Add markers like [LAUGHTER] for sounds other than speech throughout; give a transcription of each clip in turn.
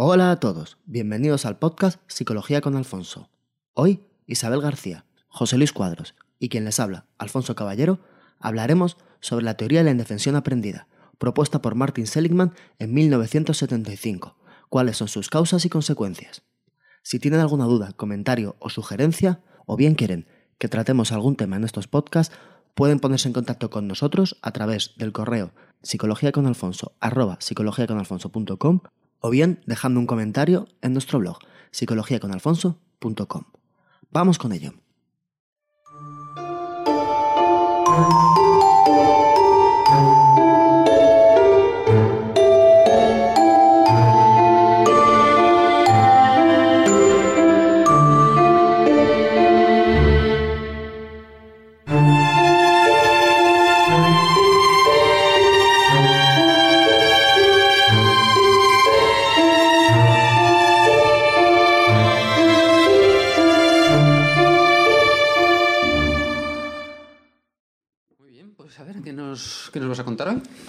Hola a todos, bienvenidos al podcast Psicología con Alfonso. Hoy, Isabel García, José Luis Cuadros y quien les habla, Alfonso Caballero, hablaremos sobre la teoría de la indefensión aprendida, propuesta por Martin Seligman en 1975, cuáles son sus causas y consecuencias. Si tienen alguna duda, comentario o sugerencia, o bien quieren que tratemos algún tema en estos podcasts, pueden ponerse en contacto con nosotros a través del correo psicologiaconalfonso.com o bien dejando un comentario en nuestro blog psicologiaconalfonso.com. Vamos con ello.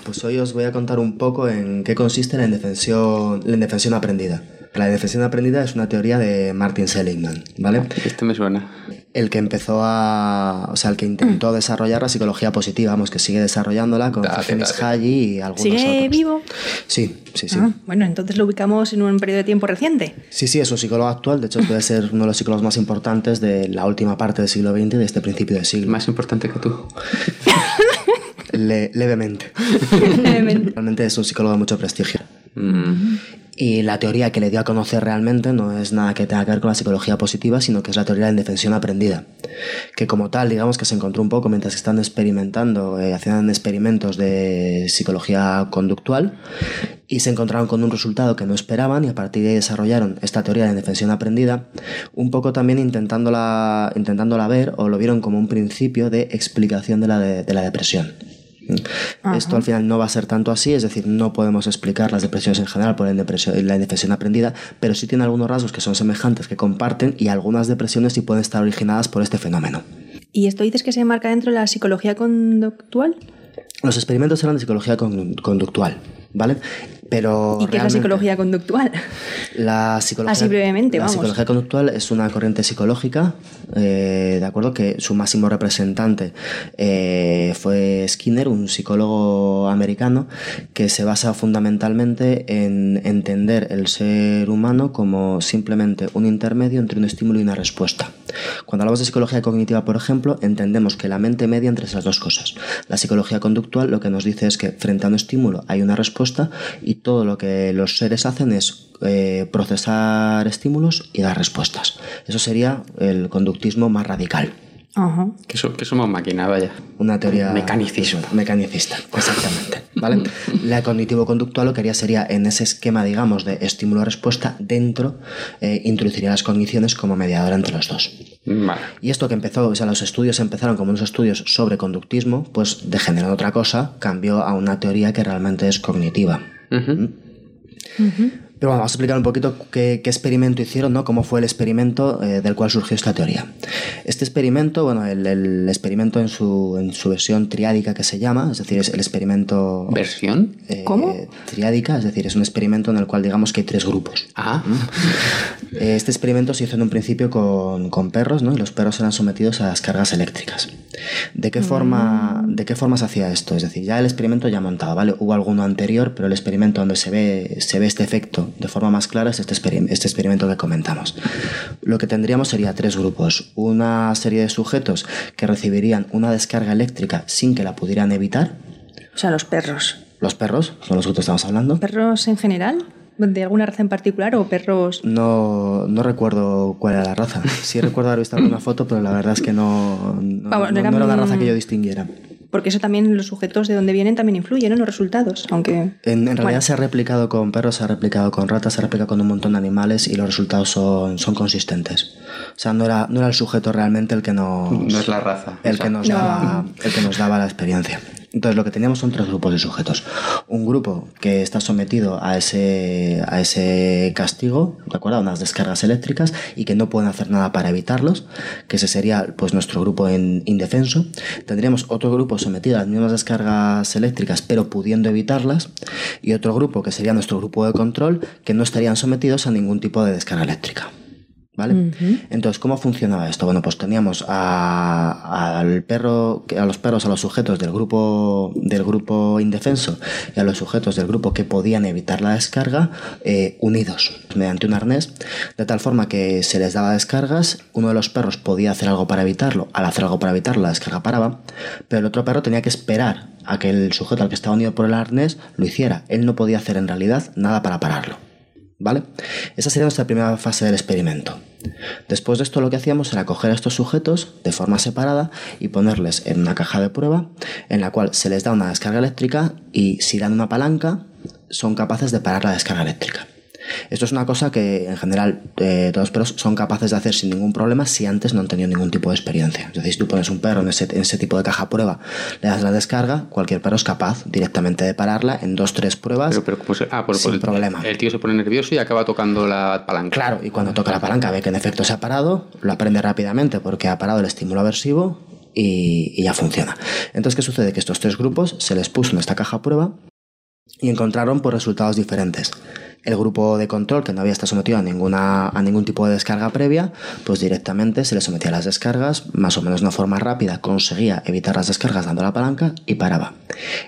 Pues hoy os voy a contar un poco en qué consiste la indefensión, la indefensión aprendida. La indefensión aprendida es una teoría de Martin Seligman, ¿vale? Este me suena. El que empezó a. O sea, el que intentó desarrollar la psicología positiva, vamos, que sigue desarrollándola con date. Haji y algunos ¿Sigue otros. vivo? Sí, sí, sí. Ah, bueno, entonces lo ubicamos en un periodo de tiempo reciente. Sí, sí, es un psicólogo actual. De hecho, puede ser uno de los psicólogos más importantes de la última parte del siglo XX y de este principio del siglo. Más importante que tú. [LAUGHS] Le- [LAUGHS] levemente. Realmente es un psicólogo de mucho prestigio. Mm, Y la teoría que le dio a conocer realmente no es nada que tenga que ver con la psicología positiva, sino que es la teoría de la indefensión aprendida. Que como tal, digamos que se encontró un poco mientras están experimentando, eh, hacían experimentos de psicología conductual y se encontraron con un resultado que no esperaban y a partir de ahí desarrollaron esta teoría de la indefensión aprendida, un poco también intentándola, intentándola ver o lo vieron como un principio de explicación de la, de- de la depresión. Esto al final no va a ser tanto así, es decir, no podemos explicar las depresiones en general por la depresión, la aprendida, pero sí tiene algunos rasgos que son semejantes, que comparten, y algunas depresiones sí pueden estar originadas por este fenómeno. ¿Y esto dices que se enmarca dentro de la psicología conductual? Los experimentos eran de psicología con- conductual, ¿vale? Pero ¿Y qué es la psicología conductual? La psicología, Así brevemente, la vamos. psicología conductual es una corriente psicológica, eh, de acuerdo, que su máximo representante eh, fue Skinner, un psicólogo americano que se basa fundamentalmente en entender el ser humano como simplemente un intermedio entre un estímulo y una respuesta. Cuando hablamos de psicología cognitiva, por ejemplo, entendemos que la mente media entre esas dos cosas. La psicología conductual lo que nos dice es que frente a un estímulo hay una respuesta y todo lo que los seres hacen es eh, procesar estímulos y dar respuestas. Eso sería el conductismo más radical. Ajá. que, so- que somos máquina, vaya. Una teoría... Mecanicismo. Mecanicista, exactamente. ¿vale? La cognitivo-conductual lo que haría sería, en ese esquema, digamos, de estímulo-respuesta, dentro, eh, introduciría las cogniciones como mediadora entre los dos. Vale. Y esto que empezó, o sea, los estudios empezaron como unos estudios sobre conductismo, pues degeneró en otra cosa, cambió a una teoría que realmente es cognitiva. Mm-hmm. Mm-hmm. Pero bueno, vamos a explicar un poquito qué, qué experimento hicieron, ¿no? Cómo fue el experimento eh, del cual surgió esta teoría. Este experimento, bueno, el, el experimento en su, en su versión triádica que se llama, es decir, es el experimento... ¿Versión? eh, ¿Cómo? Triádica, es decir, es un experimento en el cual digamos que hay tres grupos. Ah, Eh, Este experimento se hizo en un principio con, con perros, ¿no? Y los perros eran sometidos a las cargas eléctricas. ¿De qué, forma, ¿De qué forma se hacía esto? Es decir, ya el experimento ya montado, ¿vale? Hubo alguno anterior, pero el experimento donde se ve, se ve este efecto de forma más clara es este, experim- este experimento que comentamos. Lo que tendríamos sería tres grupos. Una serie de sujetos que recibirían una descarga eléctrica sin que la pudieran evitar. O sea, los perros. Los perros, son los que estamos hablando. ¿Perros en general? ¿De alguna raza en particular o perros...? No, no recuerdo cuál era la raza. Sí recuerdo haber visto alguna foto, pero la verdad es que no, no, Vamos, no no- era una raza que yo distinguiera. Porque eso también, los sujetos de donde vienen también influyen en los resultados, aunque... En, en realidad Bueno. se ha replicado con perros, se ha replicado con ratas, se ha replicado con un montón de animales y los resultados son, son consistentes. O sea, no era, no era el sujeto realmente el que nos, no es la raza. el que nos daba, el que nos daba la experiencia. Entonces lo que teníamos son tres grupos de sujetos. Un grupo que está sometido a ese, a ese castigo, ¿de unas descargas eléctricas y que no pueden hacer nada para evitarlos, que ese sería pues nuestro grupo en indefenso. Tendríamos otro grupo sometido a las mismas descargas eléctricas pero pudiendo evitarlas y otro grupo que sería nuestro grupo de control que no estarían sometidos a ningún tipo de descarga eléctrica. ¿Vale? Entonces, ¿cómo funcionaba esto? Bueno, pues teníamos a, al perro, a los perros, a los sujetos del grupo, del grupo indefenso y a los sujetos del grupo que podían evitar la descarga eh, unidos mediante un arnés, de tal forma que se les daba descargas, uno de los perros podía hacer algo para evitarlo, al hacer algo para evitarlo la descarga paraba, pero el otro perro tenía que esperar a que el sujeto al que estaba unido por el arnés lo hiciera. Él no podía hacer en realidad nada para pararlo. ¿Vale? Esa sería nuestra primera fase del experimento. Después de esto lo que hacíamos era coger a estos sujetos de forma separada y ponerles en una caja de prueba en la cual se les da una descarga eléctrica y si dan una palanca son capaces de parar la descarga eléctrica. Esto es una cosa que en general eh, todos los perros son capaces de hacer sin ningún problema si antes no han tenido ningún tipo de experiencia. Es decir, si tú pones un perro en ese, en ese tipo de caja prueba, le das la descarga, cualquier perro es capaz directamente de pararla en dos, tres pruebas Pero, pero, ah, por, sin el, problema. El tío se pone nervioso y acaba tocando la palanca. Claro, y cuando toca la palanca ve que en efecto se ha parado, lo aprende rápidamente porque ha parado el estímulo aversivo y, y ya funciona. Entonces, ¿qué sucede? Que estos tres grupos se les puso en esta caja prueba y encontraron por resultados diferentes. El grupo de control, que no había estado sometido a, ninguna, a ningún tipo de descarga previa, pues directamente se le sometía a las descargas, más o menos de una forma rápida, conseguía evitar las descargas dando la palanca y paraba.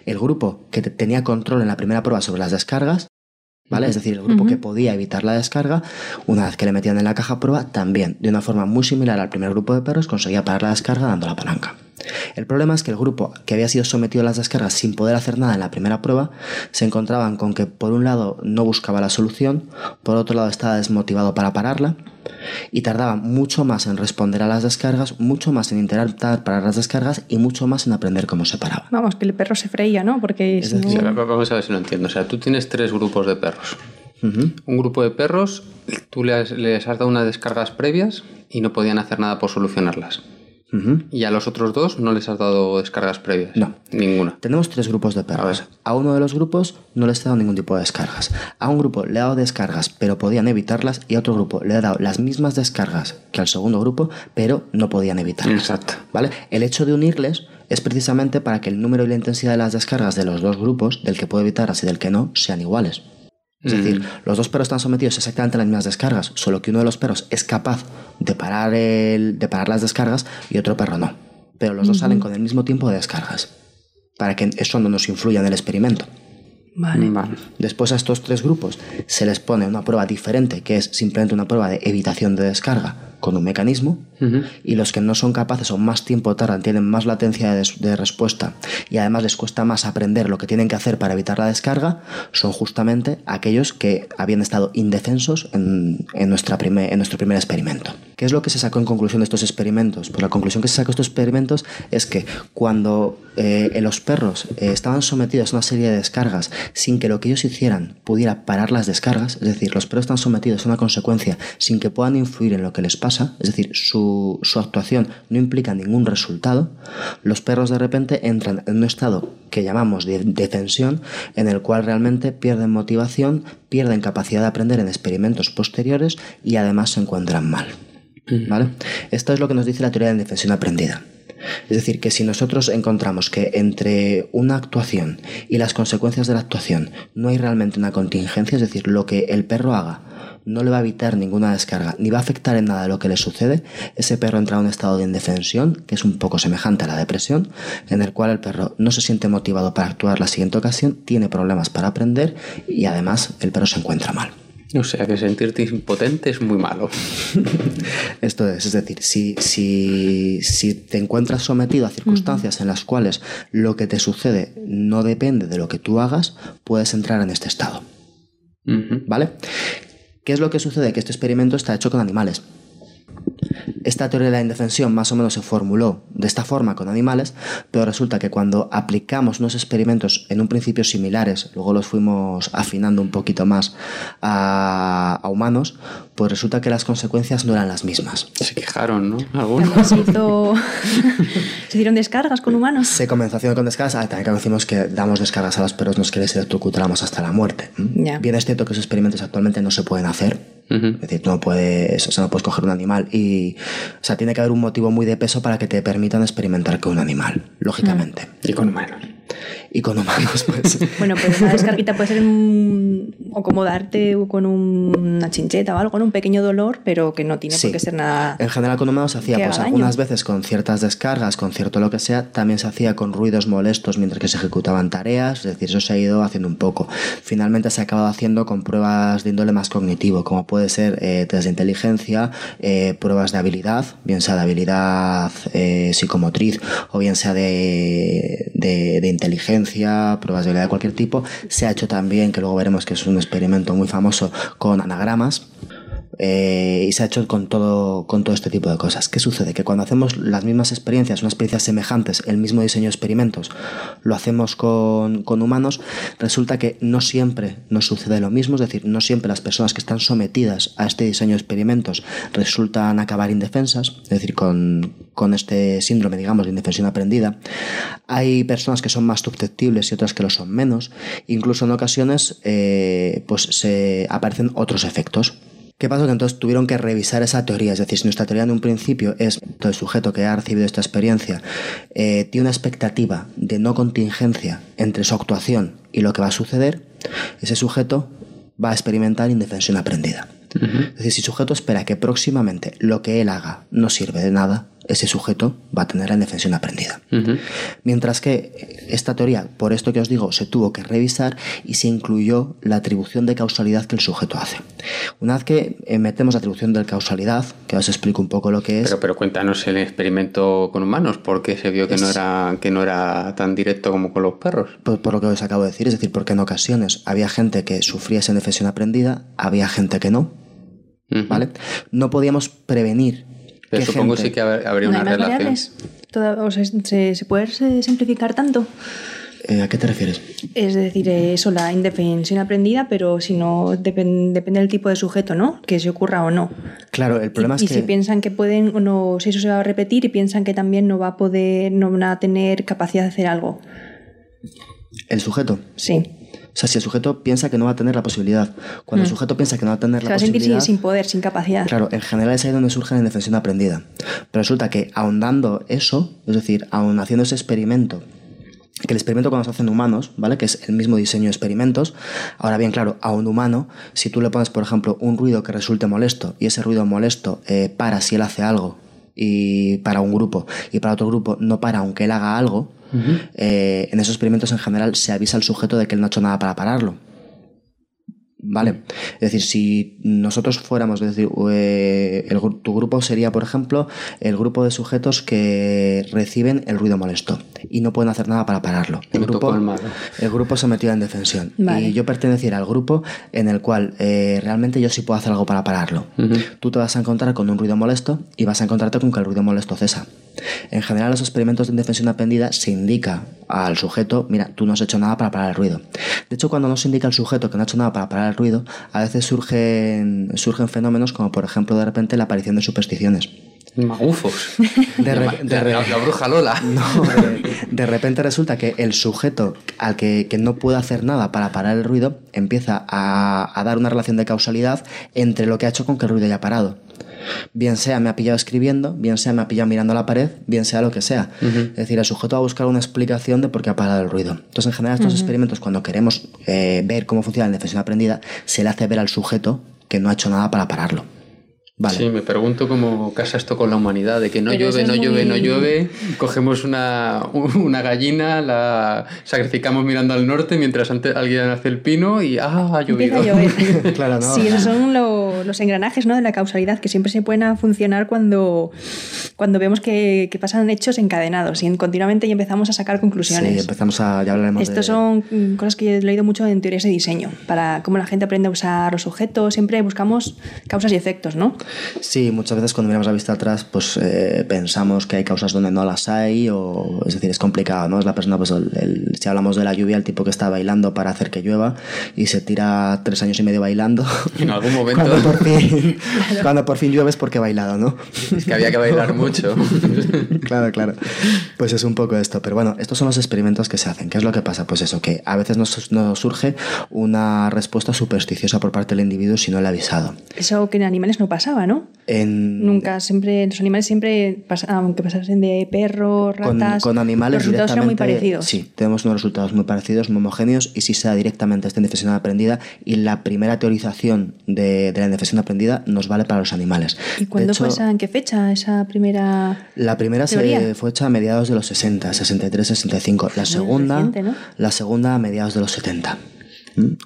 El grupo que tenía control en la primera prueba sobre las descargas, ¿Vale? Es decir, el grupo que podía evitar la descarga, una vez que le metían en la caja prueba, también, de una forma muy similar al primer grupo de perros, conseguía parar la descarga dando la palanca. El problema es que el grupo que había sido sometido a las descargas sin poder hacer nada en la primera prueba se encontraban con que por un lado no buscaba la solución, por otro lado estaba desmotivado para pararla y tardaba mucho más en responder a las descargas, mucho más en intentar parar las descargas y mucho más en aprender cómo se paraba. Vamos, que el perro se freía, ¿no? Porque Es si decir, vamos a ver si lo entiendo. O sea, tú tienes tres grupos de perros. Un grupo de perros, tú les, les has dado unas descargas previas y no podían hacer nada por solucionarlas. Y a los otros dos no les has dado descargas previas. No. Ninguna. Tenemos tres grupos de perros. A, uno de los grupos no les he dado ningún tipo de descargas. A un grupo le he dado descargas, pero podían evitarlas. Y a otro grupo le he dado las mismas descargas que al segundo grupo, pero no podían evitarlas. Exacto. ¿Vale? El hecho de unirles es precisamente para que el número y la intensidad de las descargas de los dos grupos, del que puede evitarlas y del que no, sean iguales. Es decir, los dos perros están sometidos exactamente a las mismas descargas, solo que uno de los perros es capaz de parar, el, de parar las descargas y otro perro no. Pero los dos salen con el mismo tiempo de descargas, para que eso no nos influya en el experimento. Vale. Vale. Después a estos tres grupos se les pone una prueba diferente, que es simplemente una prueba de evitación de descarga con un mecanismo, Ujú. y los que no son capaces o más tiempo tardan, tienen más latencia de, de respuesta y además les cuesta más aprender lo que tienen que hacer para evitar la descarga, son justamente aquellos que habían estado indefensos en, en nuestra prime- en nuestro primer experimento. ¿Qué es lo que se sacó en conclusión de estos experimentos? Pues la conclusión que se sacó de estos experimentos es que cuando eh, los perros eh, estaban sometidos a una serie de descargas sin que lo que ellos hicieran pudiera parar las descargas, es decir, los perros están sometidos a una consecuencia sin que puedan influir en lo que les pasa, es decir, su, su actuación no implica ningún resultado, los perros de repente entran en un estado que llamamos de, de tensión, en el cual realmente pierden motivación, pierden capacidad de aprender en experimentos posteriores y además se encuentran mal. ¿Vale? Esto es lo que nos dice la teoría de la indefensión aprendida. Es decir, que si nosotros encontramos que entre una actuación y las consecuencias de la actuación no hay realmente una contingencia, es decir, lo que el perro haga no le va a evitar ninguna descarga, ni va a afectar en nada lo que le sucede, ese perro entra en un estado de indefensión, que es un poco semejante a la depresión, en el cual el perro no se siente motivado para actuar la siguiente ocasión, tiene problemas para aprender y además el perro se encuentra mal. O sea que sentirte impotente es muy malo. [LAUGHS] Esto es, es decir, si, si, si te encuentras sometido a circunstancias en las cuales lo que te sucede no depende de lo que tú hagas, puedes entrar en este estado. ¿Vale? ¿Qué es lo que sucede? Que este experimento está hecho con animales. Esta teoría de la indefensión más o menos se formuló de esta forma con animales, pero resulta que cuando aplicamos unos experimentos en un principio similares, luego los fuimos afinando un poquito más a, a humanos, pues resulta que las consecuencias no eran las mismas. Se quejaron, ¿no? Algunos. Se, hizo- [LAUGHS] se hicieron descargas con humanos. Se comenzó haciendo con descargas, ah, también que decimos que damos descargas a los perros, no es que les electrocutáramos hasta la muerte. Bien es cierto que esos experimentos actualmente no se pueden hacer. Es decir, tú no puedes, o sea, no puedes coger un animal y, o sea, tiene que haber un motivo muy de peso para que te permitan experimentar con un animal, lógicamente. Y con humanos. Y con humanos, pues. [LAUGHS] Bueno, pero una descarguita puede ser un- o como darte con un- una chincheta o algo, ¿no? un pequeño dolor, pero que no tiene Sí. por qué ser nada. En general con humanos se hacía pues algunas veces con ciertas descargas, con cierto lo que sea, también se hacía con ruidos molestos mientras que se ejecutaban tareas, es decir, eso se ha ido haciendo un poco. Finalmente se ha acabado haciendo con pruebas de índole más cognitivo, como puede ser eh, test de inteligencia, eh, pruebas de habilidad, bien sea de habilidad eh, psicomotriz o bien sea de, de, de inteligencia, pruebas de habilidad de cualquier tipo. Se ha hecho también, que luego veremos que es un experimento muy famoso, con anagramas. Eh, y se ha hecho con todo, con todo este tipo de cosas. ¿Qué sucede? Que cuando hacemos las mismas experiencias, unas experiencias semejantes, el mismo diseño de experimentos, lo hacemos con, con humanos, resulta que no siempre nos sucede lo mismo, es decir, no siempre las personas que están sometidas a este diseño de experimentos resultan acabar indefensas, es decir, con, con este síndrome, digamos, de indefensión aprendida. Hay personas que son más susceptibles y otras que lo son menos. Incluso en ocasiones, eh, pues se aparecen otros efectos. ¿Qué pasó? Que entonces tuvieron que revisar esa teoría. Es decir, si nuestra teoría en un principio es el sujeto que ha recibido esta experiencia eh, tiene una expectativa de no contingencia entre su actuación y lo que va a suceder, ese sujeto va a experimentar indefensión aprendida. Es decir, si el sujeto espera que próximamente lo que él haga no sirve de nada, ese sujeto va a tener la indefensión aprendida. Mientras que esta teoría, por esto que os digo, se tuvo que revisar y se incluyó la atribución de causalidad que el sujeto hace. Una vez que eh, metemos la atribución de causalidad, que os explico un poco lo que es, Pero, pero cuéntanos el experimento con humanos, porque se vio que no, era, que no era tan directo como con los perros. por, por lo que os acabo de decir, es decir, porque en ocasiones había gente que sufría esa indefensión aprendida, había gente que no. ¿vale? No podíamos prevenir. Pero qué supongo gente- sí que habría ¿No una hay relación. variables? Toda- o sea, ¿se, se puede simplificar tanto? Eh, ¿A qué te refieres? Es decir, eso, la indefensión aprendida, pero si no, depen- depende del tipo de sujeto, ¿no? Que se ocurra o no. Claro, el problema y es y que... si piensan que pueden o no, si eso se va a repetir y piensan que también no va a poder, no van a tener capacidad de hacer algo. El sujeto. Sí. O sea, si el sujeto piensa que no va a tener la posibilidad, cuando el sujeto piensa que no va a tener Mm. Se la va a sentir posibilidad... sin, poder, sin capacidad. Claro, en general es ahí donde surge la indefensión aprendida. Pero resulta que ahondando eso, es decir, aun haciendo ese experimento, que el experimento cuando se hace en humanos, ¿vale? Que es el mismo diseño de experimentos. Ahora bien, claro, a un humano, si tú le pones, por ejemplo, un ruido que resulte molesto y ese ruido molesto eh, para si él hace algo y para un grupo y para otro grupo no para aunque él haga algo, eh, en esos experimentos en general se avisa al sujeto de que él no ha hecho nada para pararlo. ¿Vale? Es decir, si nosotros fuéramos, es decir, eh, el tu grupo sería, por ejemplo, el grupo de sujetos que reciben el ruido molesto y no pueden hacer nada para pararlo. El grupo, el el grupo se metió en defensión. Vale. Y yo perteneciera al grupo en el cual eh, realmente yo sí puedo hacer algo para pararlo. Tú te vas a encontrar con un ruido molesto y vas a encontrarte con que el ruido molesto cesa. En general, los experimentos de indefensión aprendida se indica al sujeto, mira, tú no has hecho nada para parar el ruido. De hecho, cuando no se indica al sujeto que no ha hecho nada para parar el ruido, a veces surgen, surgen fenómenos como, por ejemplo, de repente la aparición de supersticiones. Magufos. De re- La- de la, re- la- la bruja Lola. [LAUGHS] No, de, de repente resulta que el sujeto al que, que no puede hacer nada para parar el ruido empieza a, a dar una relación de causalidad entre lo que ha hecho con que el ruido haya parado. Bien sea me ha pillado escribiendo, bien sea me ha pillado mirando la pared, bien sea lo que sea. Es decir, el sujeto va a buscar una explicación de por qué ha parado el ruido. Entonces, en general, estos experimentos, cuando queremos eh, ver cómo funciona la indefensión aprendida, se le hace ver al sujeto que no ha hecho nada para pararlo. Vale. Sí, me pregunto cómo casa esto con la humanidad, de que no Pero llueve, no llueve, no [LAUGHS] llueve, cogemos una, [LAUGHS] una gallina, la sacrificamos mirando al norte mientras antes alguien hace el pino y ¡ah, ha llovido! A llover. [LAUGHS] Claro, ¿no? Sí, esos son lo- los engranajes ¿no? de la causalidad que siempre se pueden a funcionar cuando, cuando vemos que, que pasan hechos encadenados y continuamente y empezamos a sacar Sí, conclusiones. empezamos a. Ya hablaremos de- Estos son cosas que yo he leído mucho en teorías de diseño, para cómo la gente aprende a usar los objetos. Siempre buscamos causas y efectos, ¿no? Sí, muchas veces cuando miramos la vista atrás, pues eh, pensamos que hay causas donde no las hay, o es decir, es complicado, ¿no? Es la persona, pues el- si hablamos de la lluvia, el tipo que está bailando para hacer que llueva y se tira tres años y medio bailando. En algún [LAUGHS] momento cuando, por fin, [LAUGHS] cuando por fin llueve es porque ha bailado, ¿no? es que había que bailar [LAUGHS] mucho. claro, claro. Pues es un poco esto. Pero bueno, estos son los experimentos que se hacen. ¿Qué es lo que pasa? Pues eso, que a veces nos, nos surge una respuesta supersticiosa por parte del individuo si no le ha avisado. Eso que en animales no pasaba, ¿no? En, Nunca, siempre, los animales siempre, aunque pasasen de perros, con, ratas, con animales los resultados eran muy parecidos. Sí, tenemos unos resultados muy parecidos, muy homogéneos, y si se da directamente esta indefensión aprendida, y la primera teorización de, de la indefensión aprendida nos vale para los animales. ¿Y cuándo hecho, fue esa, en qué fecha esa primera...? La primera se fue hecha a mediados de los 60, 63, 65. La segunda, reciente, ¿no? la segunda a mediados de los 70.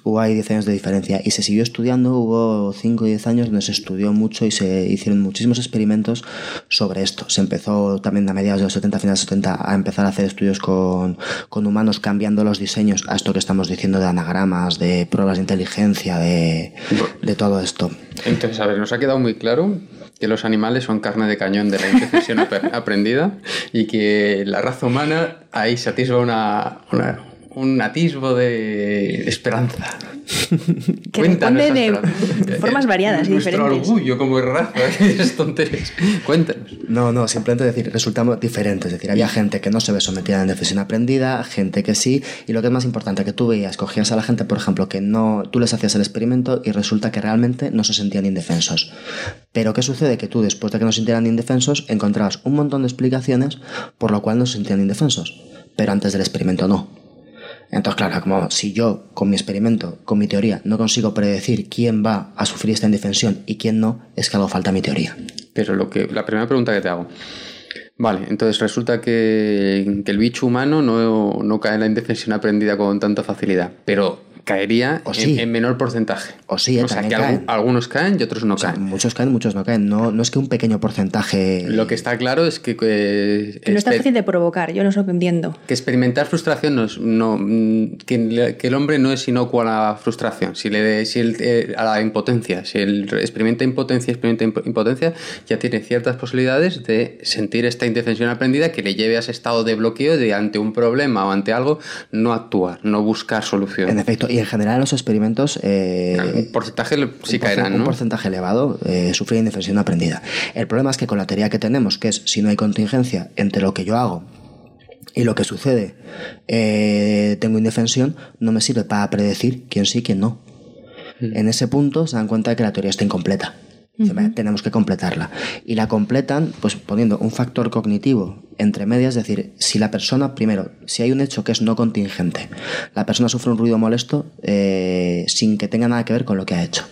Hubo ahí 10 años de diferencia y se siguió estudiando, hubo 5 o 10 años donde se estudió mucho y se hicieron muchísimos experimentos sobre esto. Se empezó también a mediados de los 70, finales de los 70, a empezar a hacer estudios con, con humanos cambiando los diseños a esto que estamos diciendo de anagramas, de pruebas de inteligencia, de, de todo esto. Entonces, a ver, nos ha quedado muy claro que los animales son carne de cañón de la ap- [LAUGHS] aprendida y que la raza humana ahí se atisba una, una- un atisbo de esperanza. [LAUGHS] Que Cuéntanos de esperanza. [LAUGHS] formas variadas y Nuestro diferentes. orgullo como raza, [LAUGHS] es tonterías. Cuéntanos. No, no, simplemente decir, resultamos diferentes. Es decir, había gente que no se ve sometida a la indefensión aprendida, gente que sí, y lo que es más importante, que tú veías, cogías a la gente, por ejemplo, que no, tú les hacías el experimento y resulta que realmente no se sentían indefensos. Pero ¿qué sucede? Que tú, después de que no se sintieran indefensos, encontrabas un montón de explicaciones por lo cual no se sentían indefensos. Pero antes del experimento no. Entonces, claro, como si yo con mi experimento, con mi teoría, no consigo predecir quién va a sufrir esta indefensión y quién no, es que algo falta mi teoría. Pero lo que, la primera pregunta que te hago. Vale, entonces resulta que, que el bicho humano no, no cae en la indefensión aprendida con tanta facilidad, pero caería O en, sí. en menor porcentaje. O sí, eh, o sea, que caen. algunos caen y otros no O sea, caen. muchos caen, muchos no caen. No, no es que un pequeño porcentaje. Lo que está claro es que, que, Que no es tan fácil de provocar, yo lo que entiendo. que experimentar frustración no es, no, que, el hombre no es inocuo a la frustración, si le, si él, eh, a la impotencia. Si él experimenta impotencia, experimenta imp- impotencia, ya tiene ciertas posibilidades de sentir esta indefensión aprendida que le lleve a ese estado de bloqueo de ante un problema o ante algo no actuar, no buscar solución. En efecto, y en general en los experimentos. eh, un porcentaje sí un caerán, Un ¿no? porcentaje elevado eh, sufre indefensión aprendida. El problema es que con la teoría que tenemos, que es si no hay contingencia entre lo que yo hago y lo que sucede, eh, tengo indefensión, no me sirve para predecir quién sí y quién no. En ese punto se dan cuenta de que la teoría está incompleta. Dicen, "Vale, Tenemos que completarla. Y la completan pues poniendo un factor cognitivo entre medias, es decir, si la persona, primero, si hay un hecho que es no contingente, la persona sufre un ruido molesto eh, sin que tenga nada que ver con lo que ha hecho.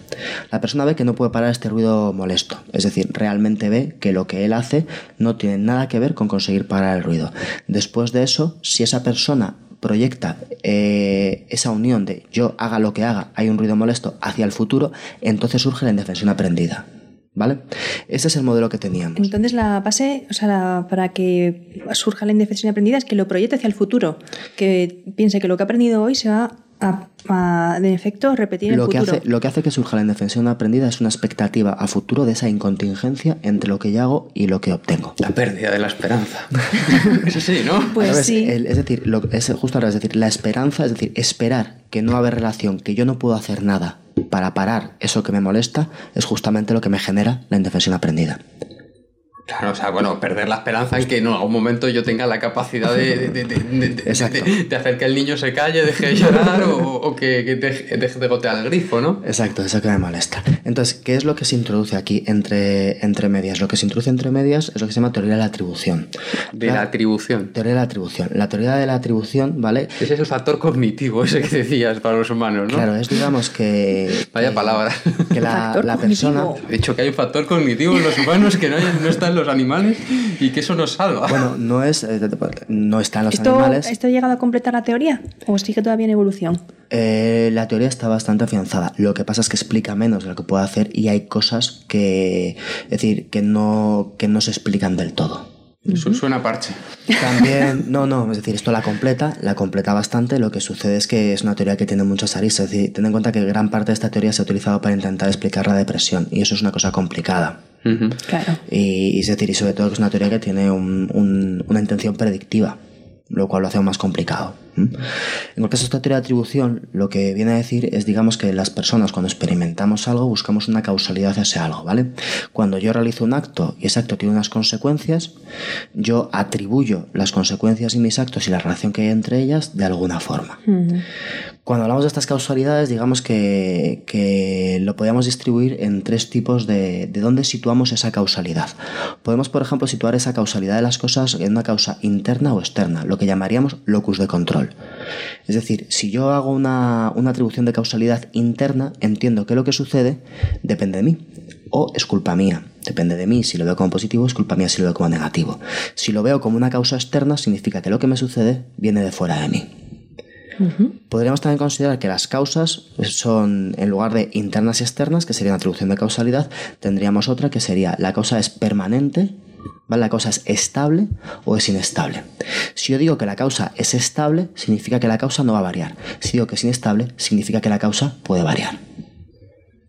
La persona ve que no puede parar este ruido molesto, es decir, realmente ve que lo que él hace no tiene nada que ver con conseguir parar el ruido. Después de eso, si esa persona proyecta eh, esa unión de yo haga lo que haga, hay un ruido molesto hacia el futuro, entonces surge la indefensión aprendida. ¿Vale? Ese es el modelo que teníamos. Entonces la base, o sea, para que surja la indefensión aprendida es que lo proyecte hacia el futuro, que piense que lo que ha aprendido hoy se va a, a, de efecto repetir en Lo el que, futuro. hace, lo que hace que surja la indefensión aprendida es una expectativa a futuro de esa incontingencia entre lo que yo hago y lo que obtengo. La pérdida de la esperanza. [LAUGHS] Eso sí, ¿no? Pues ¿Sabes? sí. El- es decir, lo, es justo ahora, es decir, la esperanza, es decir, esperar que no va a haber relación, que yo no puedo hacer nada para parar eso que me molesta, es justamente lo que me genera la indefensión aprendida. Claro, o sea, bueno, perder la esperanza en que en algún momento yo tenga la capacidad de, de- de- de- de- Exacto. de- de hacer que el niño se calle, deje de llorar o, o que, que deje, deje de gotear el grifo, ¿no? Exacto, eso que me molesta. Entonces, ¿qué es lo que se introduce aquí entre, entre medias? Lo que se introduce entre medias es lo que se llama teoría de la atribución. De la atribución. Teoría de la atribución. La teoría de la atribución, ¿vale? Ese es el factor cognitivo, ese que decías para los humanos, ¿no? Claro, es digamos que... Vaya que- palabra. Que la, Factor la persona... He dicho que hay un factor cognitivo en los humanos que no, hay- no está los animales y que eso nos salva. Bueno, no es... eh, No está en los ¿Esto, animales. ¿Esto ha llegado a completar la teoría? ¿O sigue todavía en evolución? Eh, la teoría está bastante afianzada. Lo que pasa es que explica menos de lo que puede hacer y hay cosas que, es decir, que no, que no se explican del todo. Su- Suena parche. También, no, no, es decir, esto la completa, la completa bastante. Lo que sucede es que es una teoría que tiene muchas aristas. Es decir, ten en cuenta que gran parte de esta teoría se ha utilizado para intentar explicar la depresión, y eso es una cosa complicada. Ujú. Claro. Y, y es decir, y sobre todo que es una teoría que tiene un- un- una intención predictiva, lo cual lo hace aún más complicado. En cualquier caso, esta teoría de atribución lo que viene a decir es, digamos, que las personas cuando experimentamos algo buscamos una causalidad hacia ese algo, ¿vale? Cuando yo realizo un acto y ese acto tiene unas consecuencias, yo atribuyo las consecuencias y mis actos y la relación que hay entre ellas de alguna forma. Cuando hablamos de estas causalidades, digamos que, que lo podemos distribuir en tres tipos de, de dónde situamos esa causalidad. Podemos, por ejemplo, situar esa causalidad de las cosas en una causa interna o externa, lo que llamaríamos locus de control. Es decir, si yo hago una, una atribución de causalidad interna, entiendo que lo que sucede depende de mí o es culpa mía. Depende de mí, si lo veo como positivo, es culpa mía si lo veo como negativo. Si lo veo como una causa externa, significa que lo que me sucede viene de fuera de mí. Podríamos también considerar que las causas son, en lugar de internas y externas, que sería una atribución de causalidad, tendríamos otra que sería la causa es permanente, ¿vale? la causa es estable o es inestable. Si yo digo que la causa es estable, significa que la causa no va a variar. Si digo que es inestable, significa que la causa puede variar.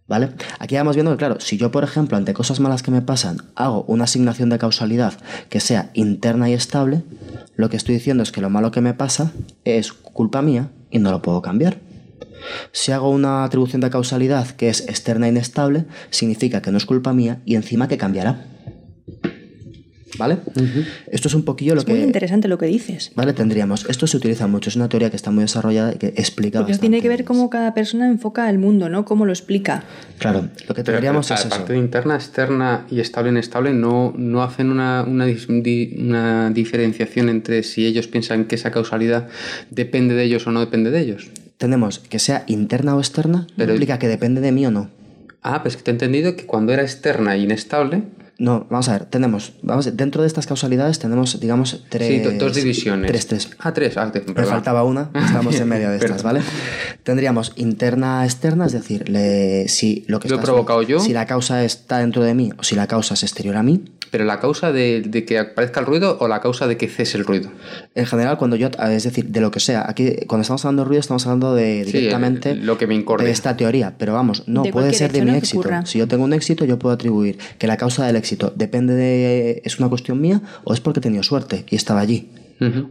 ¿Vale? Aquí vamos viendo que, claro, si yo, por ejemplo, ante cosas malas que me pasan, hago una asignación de causalidad que sea interna y estable, lo que estoy diciendo es que lo malo que me pasa es culpa mía y no lo puedo cambiar. Si hago una atribución de causalidad que es externa e inestable, significa que no es culpa mía y encima que cambiará. ¿Vale? Esto es un poquillo lo Es que... muy interesante lo que dices. Vale, tendríamos. Esto se utiliza mucho, es una teoría que está muy desarrollada y que explica Porque eso tiene que ver bastante. cómo cada persona enfoca el mundo, ¿no? Cómo lo explica. Claro, lo que Pero, tendríamos es eso. aparte de interna, externa y estable, inestable, no, no hacen una, una, una diferenciación entre si ellos piensan que esa causalidad depende de ellos o no depende de ellos. Tenemos que sea interna o externa, Pero- implica que depende de mí o no. Ah, pues que te he entendido que cuando era externa e inestable, No, vamos a ver, tenemos, vamos, a- dentro de estas causalidades tenemos, digamos, tres... sí, do- dos divisiones. Tres, tres. Ah, tres. Ah, te- Me faltaba una, [LAUGHS] estamos en medio de estas. ¿vale? Tendríamos interna, externa, es decir, le- si lo que ¿Lo he provocado yo? Si la causa está dentro de mí o si la causa es exterior a mí. Pero la causa de, de que aparezca el ruido o la causa de que cese el ruido. En general, cuando yo, es decir, de lo que sea, aquí cuando estamos hablando de ruido estamos hablando de directamente lo que me incordia. de esta teoría, pero vamos, no De puede ser de mi éxito. ocurra. Si yo tengo un éxito, yo puedo atribuir que la causa del éxito depende de es una cuestión mía o es porque he tenido suerte y estaba allí.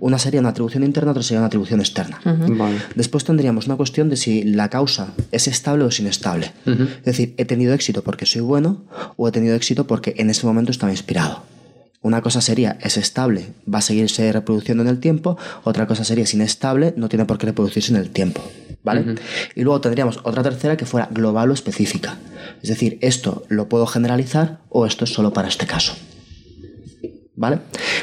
Una sería una atribución interna, otra sería una atribución externa. Vale. Después tendríamos una cuestión de si la causa es estable o es inestable. Es decir, he tenido éxito porque soy bueno o he tenido éxito porque en ese momento estaba inspirado. Una cosa sería es estable, va a seguirse reproduciendo en el tiempo. Otra cosa sería es inestable, no tiene por qué reproducirse en el tiempo. ¿Vale? Y luego tendríamos otra tercera que fuera global o específica. Es decir, esto lo puedo generalizar o esto es solo para este caso. ¿Vale?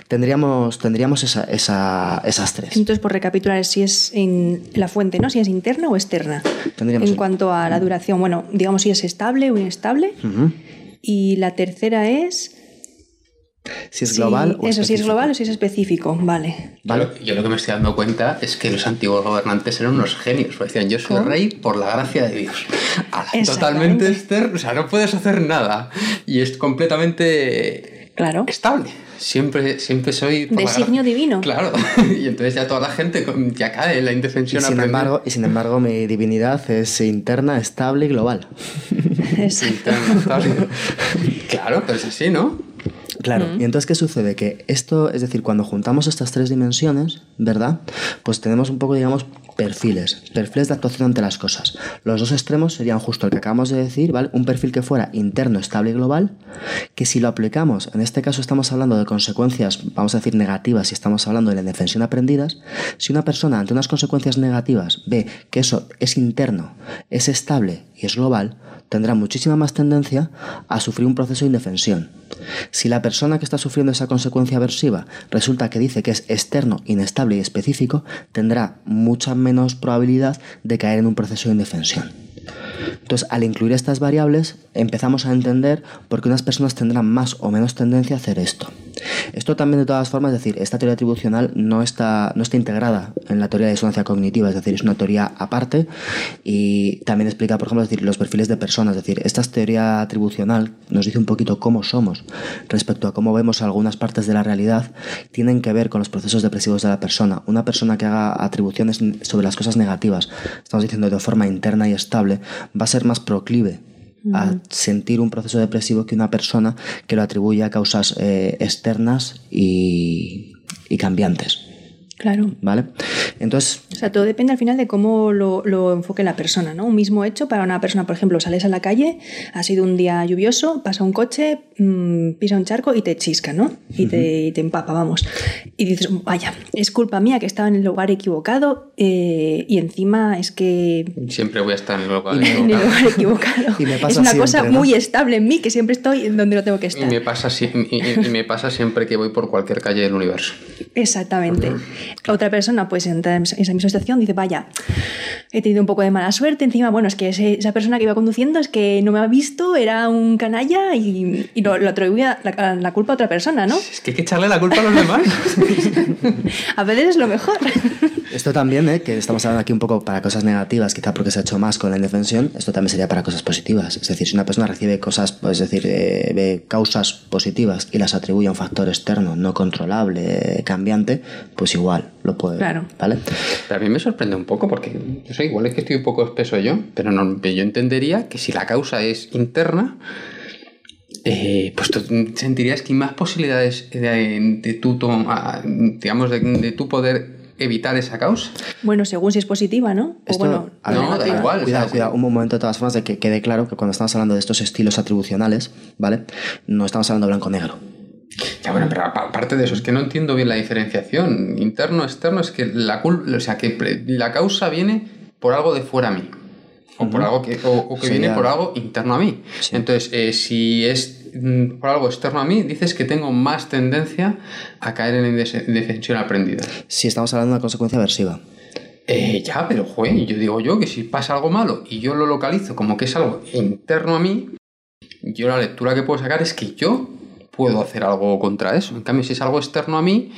Tendríamos, tendríamos esa- esa- esas tres. Entonces, por recapitular, si es en la fuente, ¿no? Si es interna o externa. Tendríamos en el- cuanto a la duración, bueno, digamos si es estable o inestable. Y la tercera es. Si es global o Eso, si es específico. global o si es específico. Vale. ¿Vale? Yo, yo lo que me estoy dando cuenta es que los antiguos gobernantes eran unos genios. Decían, yo soy ¿Cómo? rey por la gracia de Dios. [LAUGHS] [LAUGHS] Exactamente. Totalmente externo. O sea, no puedes hacer nada. Y es completamente Claro. estable. Siempre, siempre soy... Designio gra- divino. Claro. [LAUGHS] Y entonces ya toda la gente ya cae en la Y indefensión. sin, aprende- embargo, y sin embargo, mi divinidad es interna, estable y global. Exacto. Estable. Claro, pero es así, ¿no? Claro, y entonces, ¿qué sucede? Que esto, es decir, cuando juntamos estas tres dimensiones, ¿verdad? Pues tenemos un poco, digamos, perfiles, perfiles de actuación ante las cosas. Los dos extremos serían justo el que acabamos de decir, ¿vale? Un perfil que fuera interno, estable y global, que si lo aplicamos, en este caso estamos hablando de consecuencias, vamos a decir negativas, si estamos hablando de la indefensión aprendidas, si una persona ante unas consecuencias negativas ve que eso es interno, es estable y es global, tendrá muchísima más tendencia a sufrir un proceso de indefensión. Si la persona que está sufriendo esa consecuencia aversiva resulta que dice que es externo, inestable y específico, tendrá mucha menos probabilidad de caer en un proceso de indefensión. Entonces, al incluir estas variables, empezamos a entender por qué unas personas tendrán más o menos tendencia a hacer esto. Esto también de todas formas, es decir, esta teoría atribucional no está, no está integrada en la teoría de disonancia cognitiva, es decir, es una teoría aparte y también explica, por ejemplo, decir, los perfiles de personas, es decir, esta teoría atribucional nos dice un poquito cómo somos respecto a cómo vemos algunas partes de la realidad, tienen que ver con los procesos depresivos de la persona. Una persona que haga atribuciones sobre las cosas negativas, estamos diciendo de forma interna y estable, va a ser más proclive a sentir un proceso depresivo que una persona que lo atribuye a causas eh, externas y, y cambiantes. Claro. ¿Vale? Entonces. O sea, todo depende al final de cómo lo, lo, enfoque la persona, ¿no? Un mismo hecho para una persona, por ejemplo, sales a la calle, ha sido un día lluvioso, pasa un coche, mmm, pisa un charco y te chisca, ¿no? Y, uh -huh. te, y, te, empapa, vamos. Y dices, vaya, es culpa mía que estaba en el lugar equivocado eh, y encima es que. Siempre voy a estar en el lugar [LAUGHS] en equivocado. el lugar equivocado. Y me pasa es una siempre, cosa ¿no? muy estable en mí que siempre estoy en donde no tengo que estar. Y me, pasa, si- y, y- y me pasa siempre que voy por cualquier calle del universo. Exactamente. Otra persona, pues en esa misma situación, dice, vaya, he tenido un poco de mala suerte, encima, bueno, es que ese- esa persona que iba conduciendo es que no me ha visto, era un canalla y, y lo, lo atribuía la, la culpa a otra persona, ¿no? Es que hay que echarle la culpa a los demás. [LAUGHS] A veces es lo mejor. Esto también, ¿eh? que estamos hablando aquí un poco para cosas negativas, quizá porque se ha hecho más con la indefensión, esto también sería para cosas positivas. Es decir, si una persona recibe cosas, pues, es decir, eh, ve causas positivas y las atribuye a un factor externo, no controlable, cambiante, pues igual lo puede. Claro. ¿Vale? Pero a mí me sorprende un poco porque, no sé, igual es que estoy un poco espeso yo, pero no, yo entendería que si la causa es interna, eh, pues tú sentirías que hay más posibilidades de, de a- digamos, de, de tú poder evitar esa causa. Bueno, según si es positiva, ¿no? O Esto- bueno, no, da igual, Cuidado, cuidado, un momento de todas formas de que quede claro que cuando estamos hablando de estos estilos atribucionales, ¿vale? No estamos hablando blanco-negro. Ya bueno, pero apa- aparte de eso, es que no entiendo bien la diferenciación. Interno, externo, es que la cul- o sea, que la causa viene por algo de fuera a mí. O por algo que, o, o que viene por algo interno a mí. Sí. Entonces, eh, si es mm, por algo externo a mí, dices que tengo más tendencia a caer en indefensión aprendida. Si estamos hablando de una consecuencia aversiva. Eh, ya, pero joder, yo digo yo que si pasa algo malo y yo lo localizo como que es algo interno a mí, yo la lectura que puedo sacar es que yo puedo hacer algo contra eso. En cambio, si es algo externo a mí,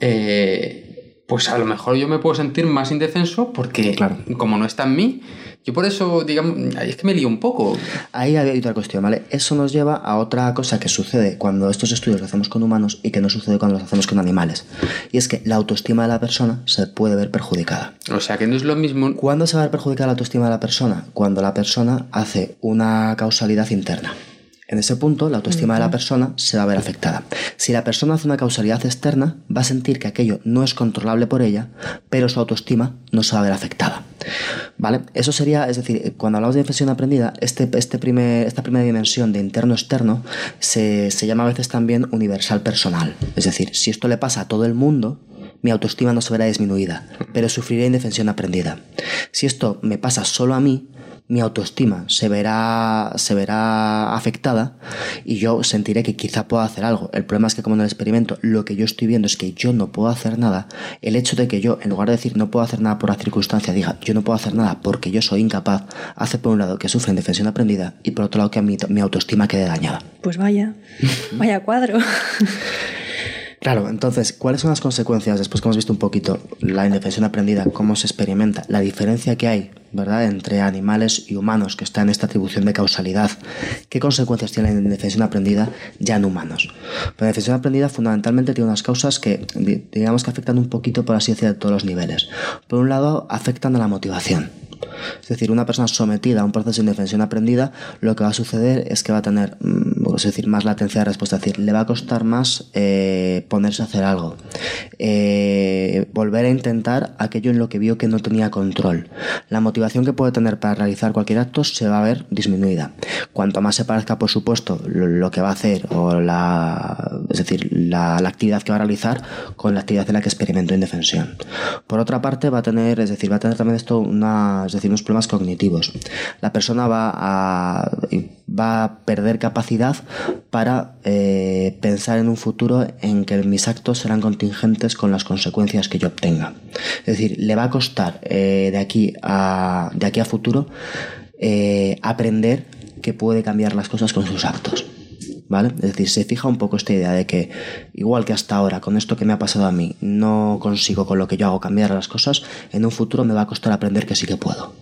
eh, pues a lo mejor yo me puedo sentir más indefenso porque Claro. como no está en mí, yo por eso, digamos, ahí es que me lío un poco. Ahí hay otra cuestión, ¿vale? Eso nos lleva a otra cosa que sucede cuando estos estudios los hacemos con humanos y que no sucede cuando los hacemos con animales. Y es que la autoestima de la persona se puede ver perjudicada. O sea que no es lo mismo. ¿Cuándo se va a ver perjudicada la autoestima de la persona? Cuando la persona hace una causalidad interna. En ese punto, la autoestima de la persona se va a ver afectada. Si la persona hace una causalidad externa, va a sentir que aquello no es controlable por ella, pero su autoestima no se va a ver afectada. ¿Vale? Eso sería, es decir, cuando hablamos de inflexión aprendida, este, este primer, esta primera dimensión de interno-externo se, se llama a veces también universal personal. Es decir, si esto le pasa a todo el mundo, mi autoestima no se verá disminuida, pero sufriré indefensión aprendida. Si esto me pasa solo a mí, mi autoestima se verá, se verá afectada y yo sentiré que quizá pueda hacer algo. El problema es que como en el experimento lo que yo estoy viendo es que yo no puedo hacer nada, el hecho de que yo, en lugar de decir no puedo hacer nada por la circunstancia, diga yo no puedo hacer nada porque yo soy incapaz, hace por un lado que sufra indefensión aprendida y por otro lado que mi, mi autoestima quede dañada. Pues vaya, vaya cuadro. [LAUGHS] Claro, entonces, ¿cuáles son las consecuencias después que hemos visto un poquito la indefensión aprendida, cómo se experimenta, la diferencia que hay, ¿verdad?, entre animales y humanos que está en esta atribución de causalidad? ¿Qué consecuencias tiene la indefensión aprendida ya en humanos? La indefensión aprendida fundamentalmente tiene unas causas que, di- digamos que afectan un poquito, por así decirlo, a todos los niveles. Por un lado, afectan a la motivación. Es decir, una persona sometida a un proceso de indefensión aprendida, lo que va a suceder es que va a tener, mm, es decir, más latencia de respuesta. Es decir, le va a costar más eh, ponerse a hacer algo. Eh, volver a intentar aquello en lo que vio que no tenía control. La motivación que puede tener para realizar cualquier acto se va a ver disminuida. Cuanto más se parezca, por supuesto, lo, que va a hacer o la, es decir, la, la actividad que va a realizar con la actividad en la que experimentó indefensión. Por otra parte, va a tener, es decir, va a tener también esto una, es decir, unos problemas cognitivos. La persona va a, va a perder capacidad para eh, pensar en un futuro en que mis actos serán contingentes con las consecuencias que yo obtenga. Es decir, le va a costar eh, de, aquí a, de aquí a futuro eh, aprender que puede cambiar las cosas con sus actos. ¿Vale? Es decir, se fija un poco esta idea de que, igual que hasta ahora, con esto que me ha pasado a mí, no consigo con lo que yo hago cambiar las cosas, en un futuro me va a costar aprender que sí que puedo.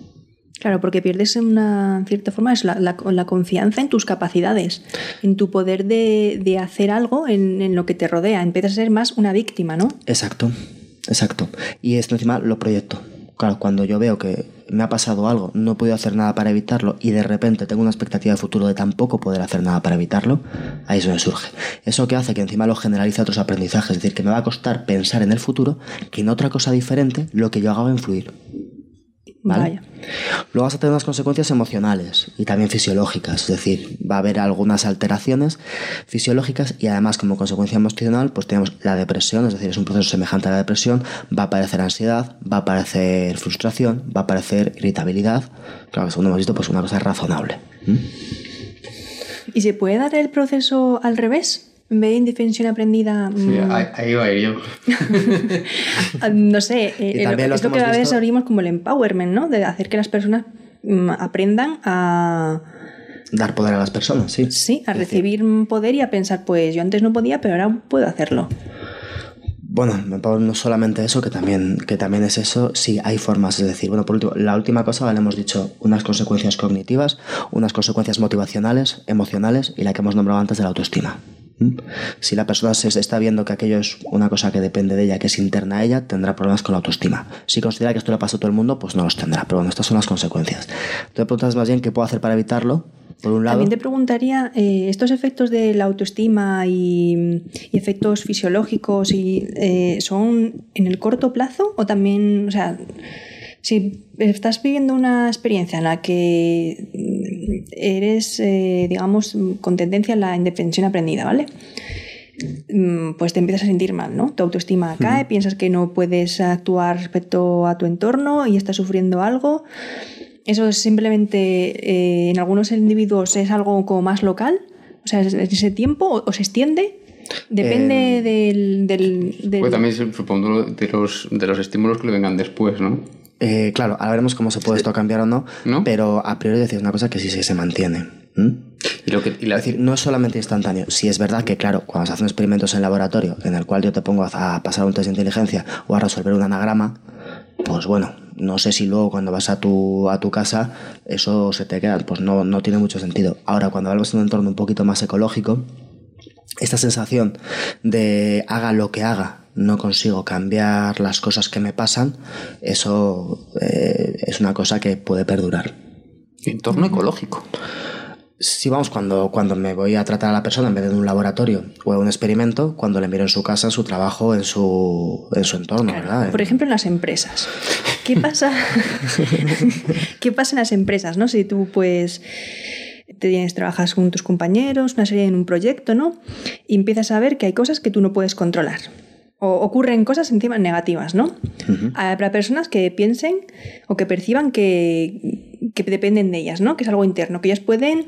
Claro, porque pierdes en una cierta forma es la, la- confianza en tus capacidades, en tu poder de, de hacer algo en, en lo que te rodea. Empiezas a ser más una víctima, ¿no? Exacto, exacto. Y esto encima lo proyecto. Claro, cuando yo veo que me ha pasado algo, no he podido hacer nada para evitarlo y de repente tengo una expectativa de futuro de tampoco poder hacer nada para evitarlo, ahí es donde surge. Eso que hace que encima lo generalice a otros aprendizajes, es decir, que me va a costar pensar en el futuro que en otra cosa diferente lo que yo haga va a influir. ¿Vale? Vaya. Luego vas a tener unas consecuencias emocionales y también fisiológicas, es decir, va a haber algunas alteraciones fisiológicas y además como consecuencia emocional pues tenemos la depresión, es decir, es un proceso semejante a la depresión, va a aparecer ansiedad, va a aparecer frustración, va a aparecer irritabilidad, claro, según hemos visto pues una cosa razonable. ¿Mm? ¿Y se puede dar el proceso al revés? En vez de indefensión aprendida, Sí, mm, ahí, ahí va a ir yo. [LAUGHS] no sé, eh, lo es que lo que hemos a veces visto- abrimos como el empowerment, ¿no? De hacer que las personas mm, aprendan a, Dar poder a las personas, sí. sí, a Es decir, recibir poder y a pensar, pues yo antes no podía, pero ahora puedo hacerlo. Bueno, no solamente eso, que también, que también es eso, sí, hay formas, es decir, bueno, por último, la última cosa, vale, hemos dicho unas consecuencias cognitivas, unas consecuencias motivacionales, emocionales y la que hemos nombrado antes de la autoestima. ¿Mm? Si la persona se está viendo que aquello es una cosa que depende de ella, que es interna a ella, tendrá problemas con la autoestima. Si considera que esto le pasa a todo el mundo, pues no los tendrá. Pero bueno, estas son las consecuencias. Entonces, preguntas más bien qué puedo hacer para evitarlo, por un lado. También te preguntaría, eh, estos efectos de la autoestima y, efectos fisiológicos eh, son en el corto plazo o también, o sea, si estás viviendo una experiencia en la que eres, eh, digamos, con tendencia a la indefensión aprendida, ¿vale? Mm, Pues te empiezas a sentir mal, ¿no? Tu autoestima cae, piensas que no puedes actuar respecto a tu entorno y estás sufriendo algo. Eso es simplemente eh, en algunos individuos es algo como más local, o sea, es- es ese tiempo o, o se extiende. Depende Eh, del, del, del- Pues también supongo de los, de los estímulos que le vengan después, ¿no? Eh, claro, ahora veremos cómo se puede esto cambiar o no, ¿No? pero a priori decir una cosa que sí, sí se mantiene. ¿Mm? Y lo que, y la, Es decir, no es solamente instantáneo. Si es verdad que, claro, cuando se hacen experimentos en laboratorio en el cual yo te pongo a, a pasar un test de inteligencia o a resolver un anagrama, pues bueno, no sé si luego cuando vas a tu, a tu casa eso se te queda, pues no, no tiene mucho sentido. Ahora, cuando hablamos de un entorno un poquito más ecológico, esta sensación de haga lo que haga, no consigo cambiar las cosas que me pasan, eso eh, es una cosa que puede perdurar. entorno ecológico. Si vamos, cuando, cuando me voy a tratar a la persona en vez de en un laboratorio o en un experimento, cuando le miro en su casa, en su trabajo, en su, en su entorno, ¿verdad? Por ejemplo, en las empresas. ¿Qué pasa? [LAUGHS] ¿Qué pasa en las empresas, no? Si tú, pues, te tienes, trabajas con tus compañeros, una serie en un proyecto, ¿no? Y empiezas a ver que hay cosas que tú no puedes controlar. O ocurren cosas encima negativas, ¿no? Habrá personas que piensen o que perciban que, que dependen de ellas, ¿no? Que es algo interno, que ellas pueden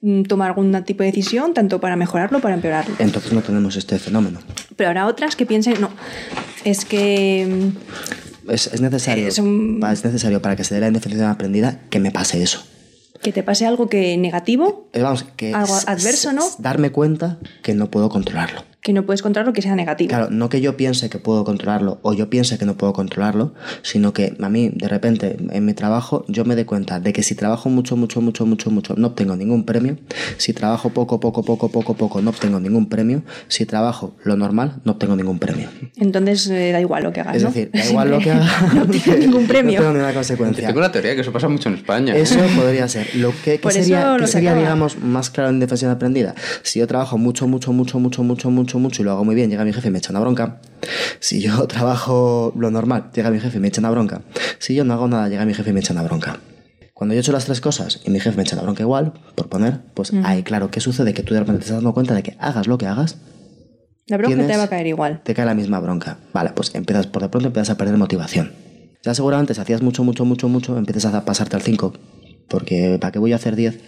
mm, tomar algún tipo de decisión tanto para mejorarlo o para empeorarlo. Entonces no tenemos este fenómeno. Pero habrá otras que piensen, no, es que mm, Es, es necesario, Es un- pa- es necesario para que se dé la indefensión aprendida que me pase eso. que te pase algo que negativo, Es, vamos, que Algo adverso, ¿no? Darme cuenta que no puedo controlarlo. Que no puedes controlar lo que sea negativo. Claro, no que yo piense que puedo controlarlo o yo piense que no puedo controlarlo, sino que a mí de repente en mi trabajo yo me dé cuenta de que si trabajo mucho, mucho, mucho, mucho, mucho, no obtengo ningún premio, si trabajo poco, poco, poco, poco, poco, no obtengo ningún premio, si trabajo lo normal, no obtengo ningún premio. Entonces eh, da igual lo que hagas. Es ¿no? decir, da igual lo que [LAUGHS] Siempre haga, no obtienes ningún premio. [LAUGHS] no tengo ninguna consecuencia. Tengo la teoría que eso pasa mucho en España. Eso podría ser. Lo que, sería, lo que sería digamos, más claro en defensión aprendida. Si yo trabajo mucho, mucho, mucho, mucho, mucho, mucho, mucho y lo hago muy bien, llega mi jefe y me echa una bronca. Si yo [LAUGHS] trabajo lo normal, llega mi jefe y me echa una bronca. Si yo no hago nada, llega mi jefe y me echa una bronca. Cuando yo he hecho las tres cosas y mi jefe me echa la bronca igual, por poner, pues ahí, claro, ¿qué sucede? Que tú de repente te estás dando cuenta de que hagas lo que hagas, La bronca te tienes- va a caer igual. te cae la misma bronca. Vale, pues empiezas, por de pronto empiezas a perder motivación. Ya seguramente si hacías mucho, mucho, mucho, mucho, empiezas a pasarte al 5. Porque ¿para qué voy a hacer 10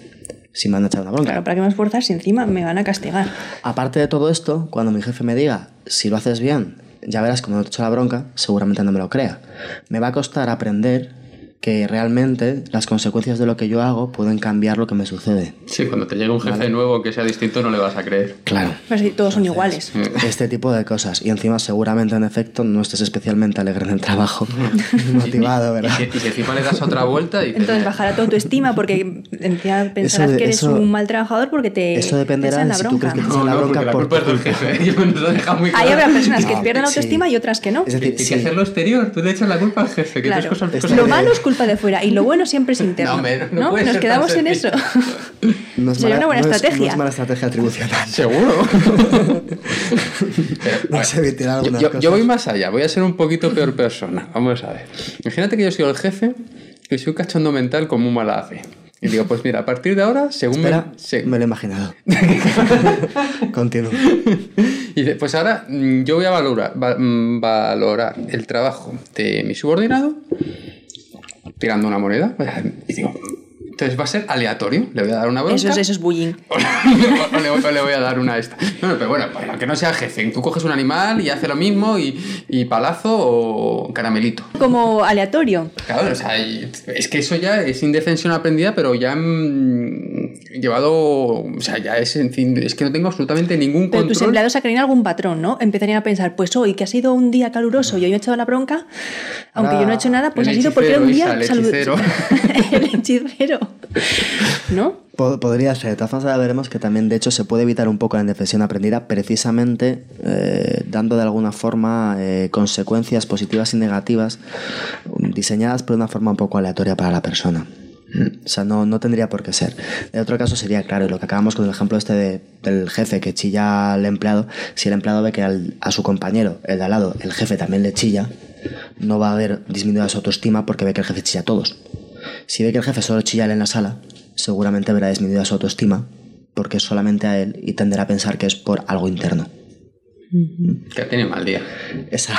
si me han echado una bronca? Claro, ¿para qué me si encima me van a castigar? Aparte de todo esto, cuando mi jefe me diga, si lo haces bien, ya verás como no te echo la bronca, seguramente no me lo crea. Me va a costar aprender que realmente las consecuencias de lo que yo hago pueden cambiar lo que me sucede. Sí, cuando te llega un jefe nuevo que sea distinto no le vas a creer. Claro. Pero sí, todos son iguales. Este tipo de cosas. Y encima seguramente en efecto no estés especialmente alegre en el trabajo, [LAUGHS] motivado, ¿verdad? Y, si- y si encima le das otra vuelta y... Entonces bajará tu autoestima porque encima pensarás de- que eres eso- un mal trabajador porque te eso dependerá de la si tú crees que No, la no, bronca porque la por culpa es del jefe. [LAUGHS] Muy Ahí claro. habrá personas que No, pierden la sí. autoestima y otras que no. Es decir, Hay que sí. hacerlo exterior, tú le echas la culpa al jefe, que Claro. tus cosas... Lo malo es culpa de fuera y lo bueno siempre es interno. No, hombre, no ¿no? puede Nos ser quedamos en eso. [LAUGHS] No es Sería mala- una buena no es- estrategia. no es mala estrategia atribucional. [LAUGHS] Seguro. [LAUGHS] Pero, evitar yo, cosas. yo voy más allá, voy a ser un poquito peor persona. Vamos a ver. Imagínate que yo soy el jefe y soy un cachondo mental como un mala fe. Y digo, pues mira, a partir de ahora, según Espera, me, se- me lo he imaginado. Continúo. Y dice, pues ahora mm, yo voy a valorar, va- mm, valorar el trabajo de mi subordinado tirando una moneda. Y digo, entonces va a ser aleatorio. Le voy a dar una bronca. Eso es, eso es bullying. [LAUGHS] o, le, o le voy a dar una esta. No, no, pero bueno, para que no sea jefe. Tú coges un animal y hace lo mismo y, y palazo o caramelito. Como aleatorio. Claro, o sea, es que eso ya es indefensión aprendida, pero ya mm, llevado, o sea, ya es, en fin, es que no tengo absolutamente ningún Pero tus control. empleados sacarían algún patrón, ¿no? Empezarían a pensar, pues hoy que ha sido un día caluroso y hoy me he echado la bronca, aunque Ah, yo no he hecho nada, pues ha sido porque era un día Isa, [LAUGHS] el hechicero. el hechicero. ¿No? Po- Podría ser. De todas formas, veremos que también, de hecho, se puede evitar un poco la indefensión aprendida precisamente eh, dando de alguna forma eh, consecuencias positivas y negativas um, diseñadas por una forma un poco aleatoria para la persona. O sea, no, no tendría por qué ser. En otro caso sería, claro, lo que acabamos con el ejemplo este de- del jefe que chilla al empleado, si el empleado ve que a su compañero, el de al lado, el jefe también le chilla, no va a haber disminuida su autoestima porque ve que el jefe chilla a todos. Si ve que el jefe solo chilla en la sala, seguramente verá disminuida su autoestima porque es solamente a él y tenderá a pensar que es por algo interno. Que tiene mal día. Esa,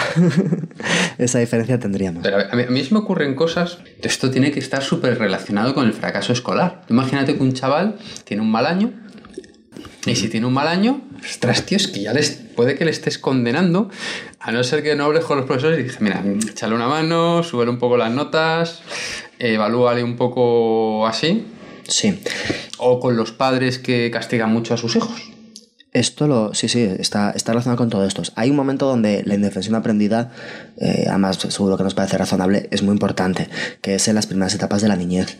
[LAUGHS] esa diferencia tendríamos. Pero a mí, a mí se me ocurren cosas. Esto tiene que estar súper relacionado con el fracaso escolar. Imagínate que un chaval tiene un mal año. Y si tiene un mal año, ostras, tío, es que ya les, puede que le estés condenando. A no ser que no hables con los profesores y dije, mira, échale una mano, súbele un poco las notas, evalúale un poco así. Sí. O con los padres que castigan mucho a sus hijos. Esto lo, sí, sí, está, está relacionado con todo esto. Hay un momento donde la indefensión aprendida, eh, además seguro que nos parece razonable, es muy importante, que es en las primeras etapas de la niñez.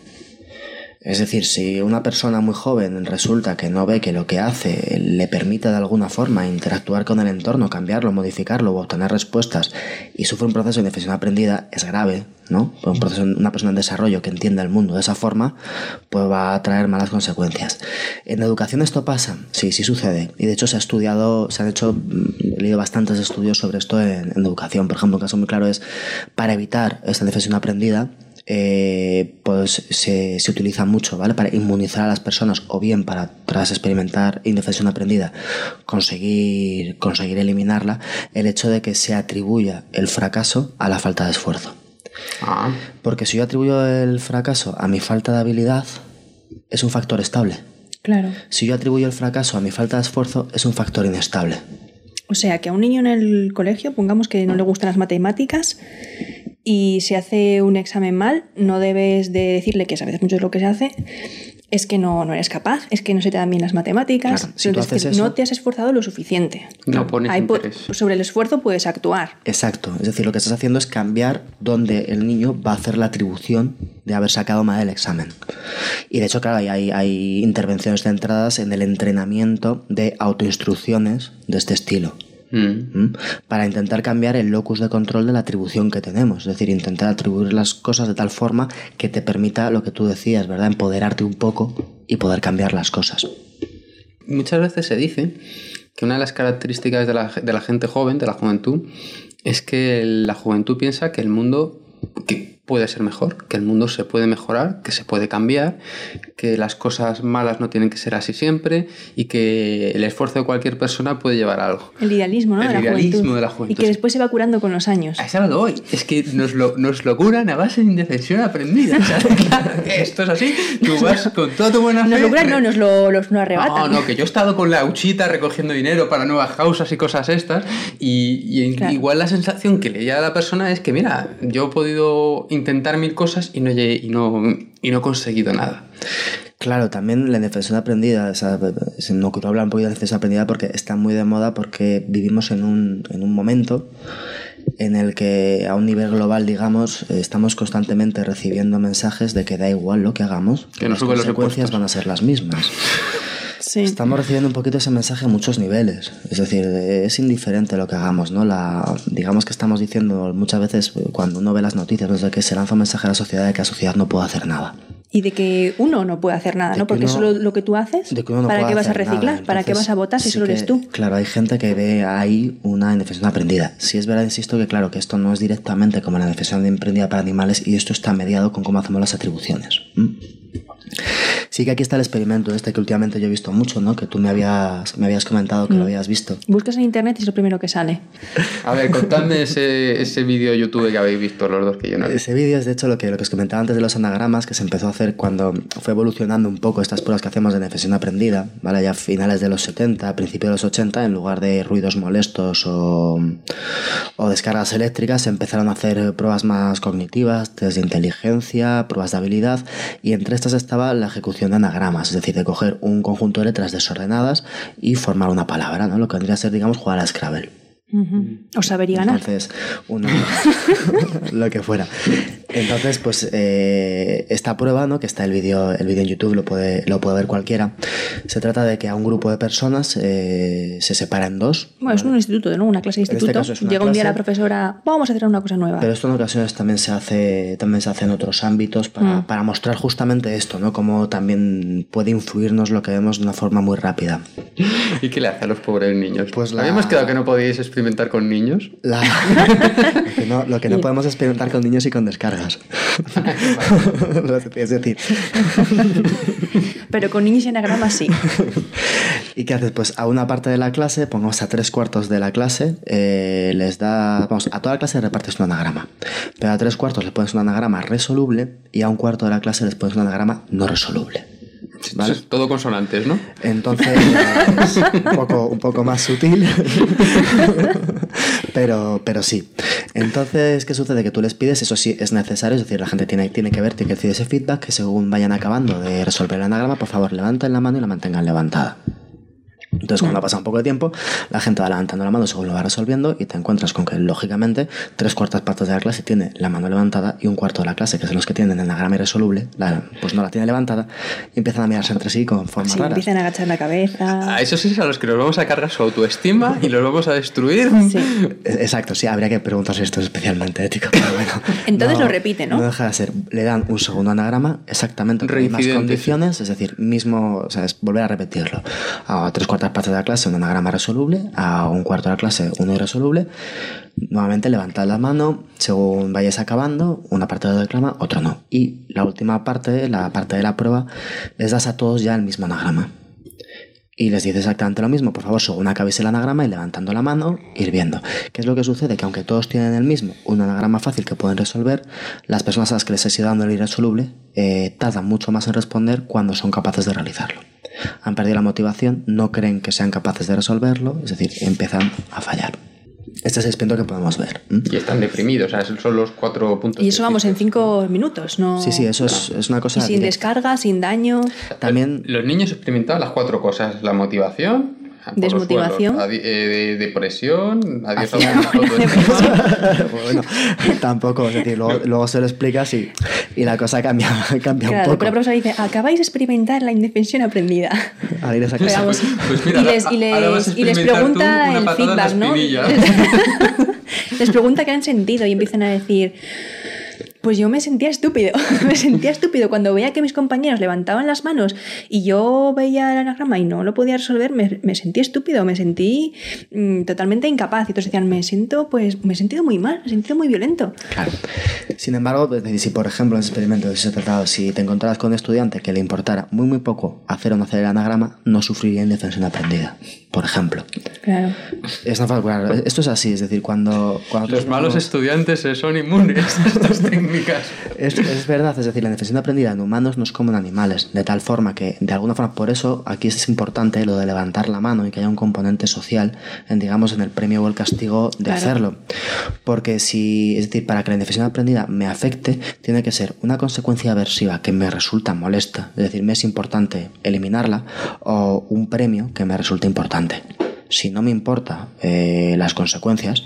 Es decir, si una persona muy joven resulta que no ve que lo que hace le permite de alguna forma interactuar con el entorno, cambiarlo, modificarlo o obtener respuestas y sufre un proceso de indefensión aprendida, es grave, ¿no? Un proceso, una persona en desarrollo que entienda el mundo de esa forma, pues va a traer malas consecuencias. En educación esto pasa, sí, sí sucede. Y de hecho se ha estudiado, se han hecho, mm, he leído bastantes estudios sobre esto en, en educación. Por ejemplo, un caso muy claro es para evitar esta indefensión aprendida, eh, pues se, se utiliza mucho, ¿vale? Para inmunizar a las personas o bien para, tras experimentar indefensión aprendida, conseguir, conseguir eliminarla, el hecho de que se atribuya el fracaso a la falta de esfuerzo. Ah, Porque si yo atribuyo el fracaso a mi falta de habilidad, es un factor estable. Claro. Si yo atribuyo el fracaso a mi falta de esfuerzo, es un factor inestable. O sea, que a un niño en el colegio, pongamos que no le gustan las matemáticas y se hace un examen mal, no debes de decirle que sabes mucho de lo que se hace, es que no, no eres capaz, es que no se te dan bien las matemáticas, Claro, si tú entonces haces que no te has esforzado lo suficiente. no pones Ahí po- interés. sobre el esfuerzo puedes actuar. Exacto. Es decir, lo que estás haciendo es cambiar donde el niño va a hacer la atribución de haber sacado mal el examen. Y de hecho, claro, hay, hay, hay intervenciones centradas en el entrenamiento de autoinstrucciones de este estilo. Mm. ¿m? Para intentar cambiar el locus de control de la atribución que tenemos. Es decir, intentar atribuir las cosas de tal forma que te permita lo que tú decías, ¿verdad? Empoderarte un poco y poder cambiar las cosas. Muchas veces se dice que una de las características de la, de la gente joven, de la juventud, es que la juventud piensa que el mundo que puede ser mejor, que el mundo se puede mejorar, que se puede cambiar, que las cosas malas no tienen que ser así siempre y que el esfuerzo de cualquier persona puede llevar a algo. El idealismo, ¿no? El de, la idealismo juventud. de la juventud, Y que después se va curando con los años. A esa lo doy. Es que nos lo, nos lo curan a base de indefensión aprendida. [LAUGHS] Claro que esto es así. Tú vas con toda tu buena fe. Nos lo curan, no, nos lo, los- lo arrebatan. No, no, que yo he estado con la huchita recogiendo dinero para nuevas causas y cosas estas. Y, y Claro. igual la sensación que le llega a la persona es que, mira, yo he podido intentar mil cosas y no, y no, y no he conseguido nada. Claro, también la indefensión aprendida, o sea, no quiero hablar un poquito de indefensión aprendida porque está muy de moda porque vivimos en un, en un momento en el que a un nivel global, digamos, estamos constantemente recibiendo mensajes de que da igual lo que hagamos, que, las consecuencias van a ser las mismas. Estamos recibiendo un poquito ese mensaje a muchos niveles. Es decir, es indiferente lo que hagamos, ¿no? La, digamos que estamos diciendo muchas veces cuando uno ve las noticias, de que se lanza un mensaje a la sociedad de que la sociedad no puede hacer nada. Y de que uno no puede hacer nada, ¿no? Porque solo lo que tú haces, ¿para qué vas a reciclar? ¿Para qué vas a votar si solo eres tú? Claro, hay gente que ve ahí una indefensión aprendida. Si es verdad, insisto, que claro, que esto no es directamente como la indefensión aprendida para animales y esto está mediado con cómo hacemos las atribuciones. Sí que aquí está el experimento este que últimamente yo he visto mucho, ¿no? Que tú me habías, me habías comentado que lo mm. habías visto. Buscas en internet y es lo primero que sale. A ver, contadme ese, ese vídeo de YouTube que habéis visto los dos que yo no he Ese vídeo es de hecho lo que, lo que os comentaba antes de los anagramas, que se empezó a hacer cuando fue evolucionando un poco estas pruebas que hacemos de nefesión aprendida, ¿vale? Ya a finales de los 70, principios de los 80, en lugar de ruidos molestos o, o descargas eléctricas, se empezaron a hacer pruebas más cognitivas, test de inteligencia, pruebas de habilidad, y entre estas estaba la ejecución de anagramas, es decir, de coger un conjunto de letras desordenadas y formar una palabra, ¿no? Lo que vendría a ser, digamos, jugar a Scrabble. O saber y ganar. Entonces, [LAUGHS] [LAUGHS] lo que fuera. Entonces, pues eh, esta prueba, ¿no? que está el vídeo el vídeo en YouTube, lo puede, lo puede ver cualquiera, se trata de que a un grupo de personas eh, se separa en dos. Bueno, es un instituto, ¿no? Una clase de este instituto. Llega un día la profesora, vamos a hacer una cosa nueva. Pero esto en ocasiones también se hace, también se hace en otros ámbitos para, mm. para mostrar justamente esto, ¿no? Cómo también puede influirnos lo que vemos de una forma muy rápida. [LAUGHS] ¿Y qué le hace a los pobres niños? Pues Habíamos quedado que no podíais experimentar con niños. [LAUGHS] [LAUGHS] lo que no podemos experimentar con niños y con descarga es [LAUGHS] decir. Pero con niños y anagramas sí. ¿Y qué haces? Pues a una parte de la clase, pongamos a tres cuartos de la clase, eh, les da. Vamos, a toda la clase repartes un anagrama. Pero a tres cuartos le pones un anagrama resoluble y a un cuarto de la clase les pones un anagrama no resoluble. ¿Vale? Todo consonantes, ¿no? Entonces, [LAUGHS] un, poco, un poco más sutil, [LAUGHS] pero, pero sí. Entonces, ¿qué sucede? Que tú les pides, eso sí es necesario, es decir, la gente tiene, tiene que ver, tiene que recibir ese feedback, que según vayan acabando de resolver el anagrama, por favor, levanten la mano y la mantengan levantada. Entonces, cuando pasa un poco de tiempo, la gente va levantando la mano según lo va resolviendo y te encuentras con que, lógicamente, tres cuartas partes de la clase tiene la mano levantada y un cuarto de la clase, que son los que tienen el anagrama irresoluble, pues no la tiene levantada y empiezan a mirarse entre sí con forma sí, empiezan a agachar la cabeza. A esos es a los que nos vamos a cargar su autoestima y los vamos a destruir. Sí. Exacto, sí, habría que preguntar si esto es especialmente ético, pero bueno. [LAUGHS] Entonces lo repite, ¿no? No deja de ser. Le dan un segundo anagrama exactamente con las mismas condiciones, es decir, mismo, o sea, es volver a repetirlo. A tres cuartas partes de la clase un anagrama resoluble, a un cuarto de la clase uno irresoluble. Nuevamente levantad la mano, según vayáis acabando, una parte lo declama, otra no. Y la última parte, la parte de la prueba, les das a todos ya el mismo anagrama. Y les dice exactamente lo mismo, por favor, según acabéis el anagrama y levantando la mano, ir viendo. ¿Qué es lo que sucede? Que aunque todos tienen el mismo, un anagrama fácil que pueden resolver, las personas a las que les he ido dando el irresoluble eh, tardan mucho más en responder cuando son capaces de realizarlo han perdido la motivación, no creen que sean capaces de resolverlo, es decir, empiezan a fallar. Este es el experimento que podemos ver. Y están deprimidos, o sea, son los cuatro puntos. Y eso vamos en cinco minutos, ¿no? Sí, sí, eso es, una cosa. sin descarga, sin daño. También. Los niños experimentaban las cuatro cosas: la motivación, Desmotivación. Eh, depresión, adiós a [LAUGHS] Bueno, tampoco, es decir, luego, se lo explicas y, y la cosa cambia, [LAUGHS] cambia un poco. Pero la profesora dice, acabáis de experimentar la indefensión aprendida. A ir a pues, pues mira, y les, y les, y les pregunta el feedback, ¿no? [LAUGHS] les pregunta qué han sentido y empiezan a decir pues yo me sentía estúpido, [LAUGHS] me sentía estúpido cuando veía que mis compañeros levantaban las manos y yo veía el anagrama y no lo podía resolver, me, sentí estúpido, me sentí mm, totalmente incapaz y todos decían, me siento, pues me he sentido muy mal, me he sentido muy violento. Claro. Sin embargo, pues, si por ejemplo en ese experimento se tratado, si te encontraras con un estudiante que le importara muy muy poco hacer o no hacer el anagrama, no sufriría indefensión aprendida, por ejemplo. Claro. Esto es así, es decir, cuando... cuando Los malos estudiantes son inmunes a estas [LAUGHS] técnicas. Es, es verdad, es decir, la indefensión aprendida en humanos no es como en animales, de tal forma que, de alguna forma, por eso aquí es importante lo de levantar la mano y que haya un componente social, en, digamos, en el premio o el castigo de Claro. hacerlo. Porque si, es decir, para que la indefensión aprendida me afecte, tiene que ser una consecuencia aversiva que me resulta molesta, es decir, me es importante eliminarla, o un premio que me resulta importante. Si no me importa eh, las consecuencias,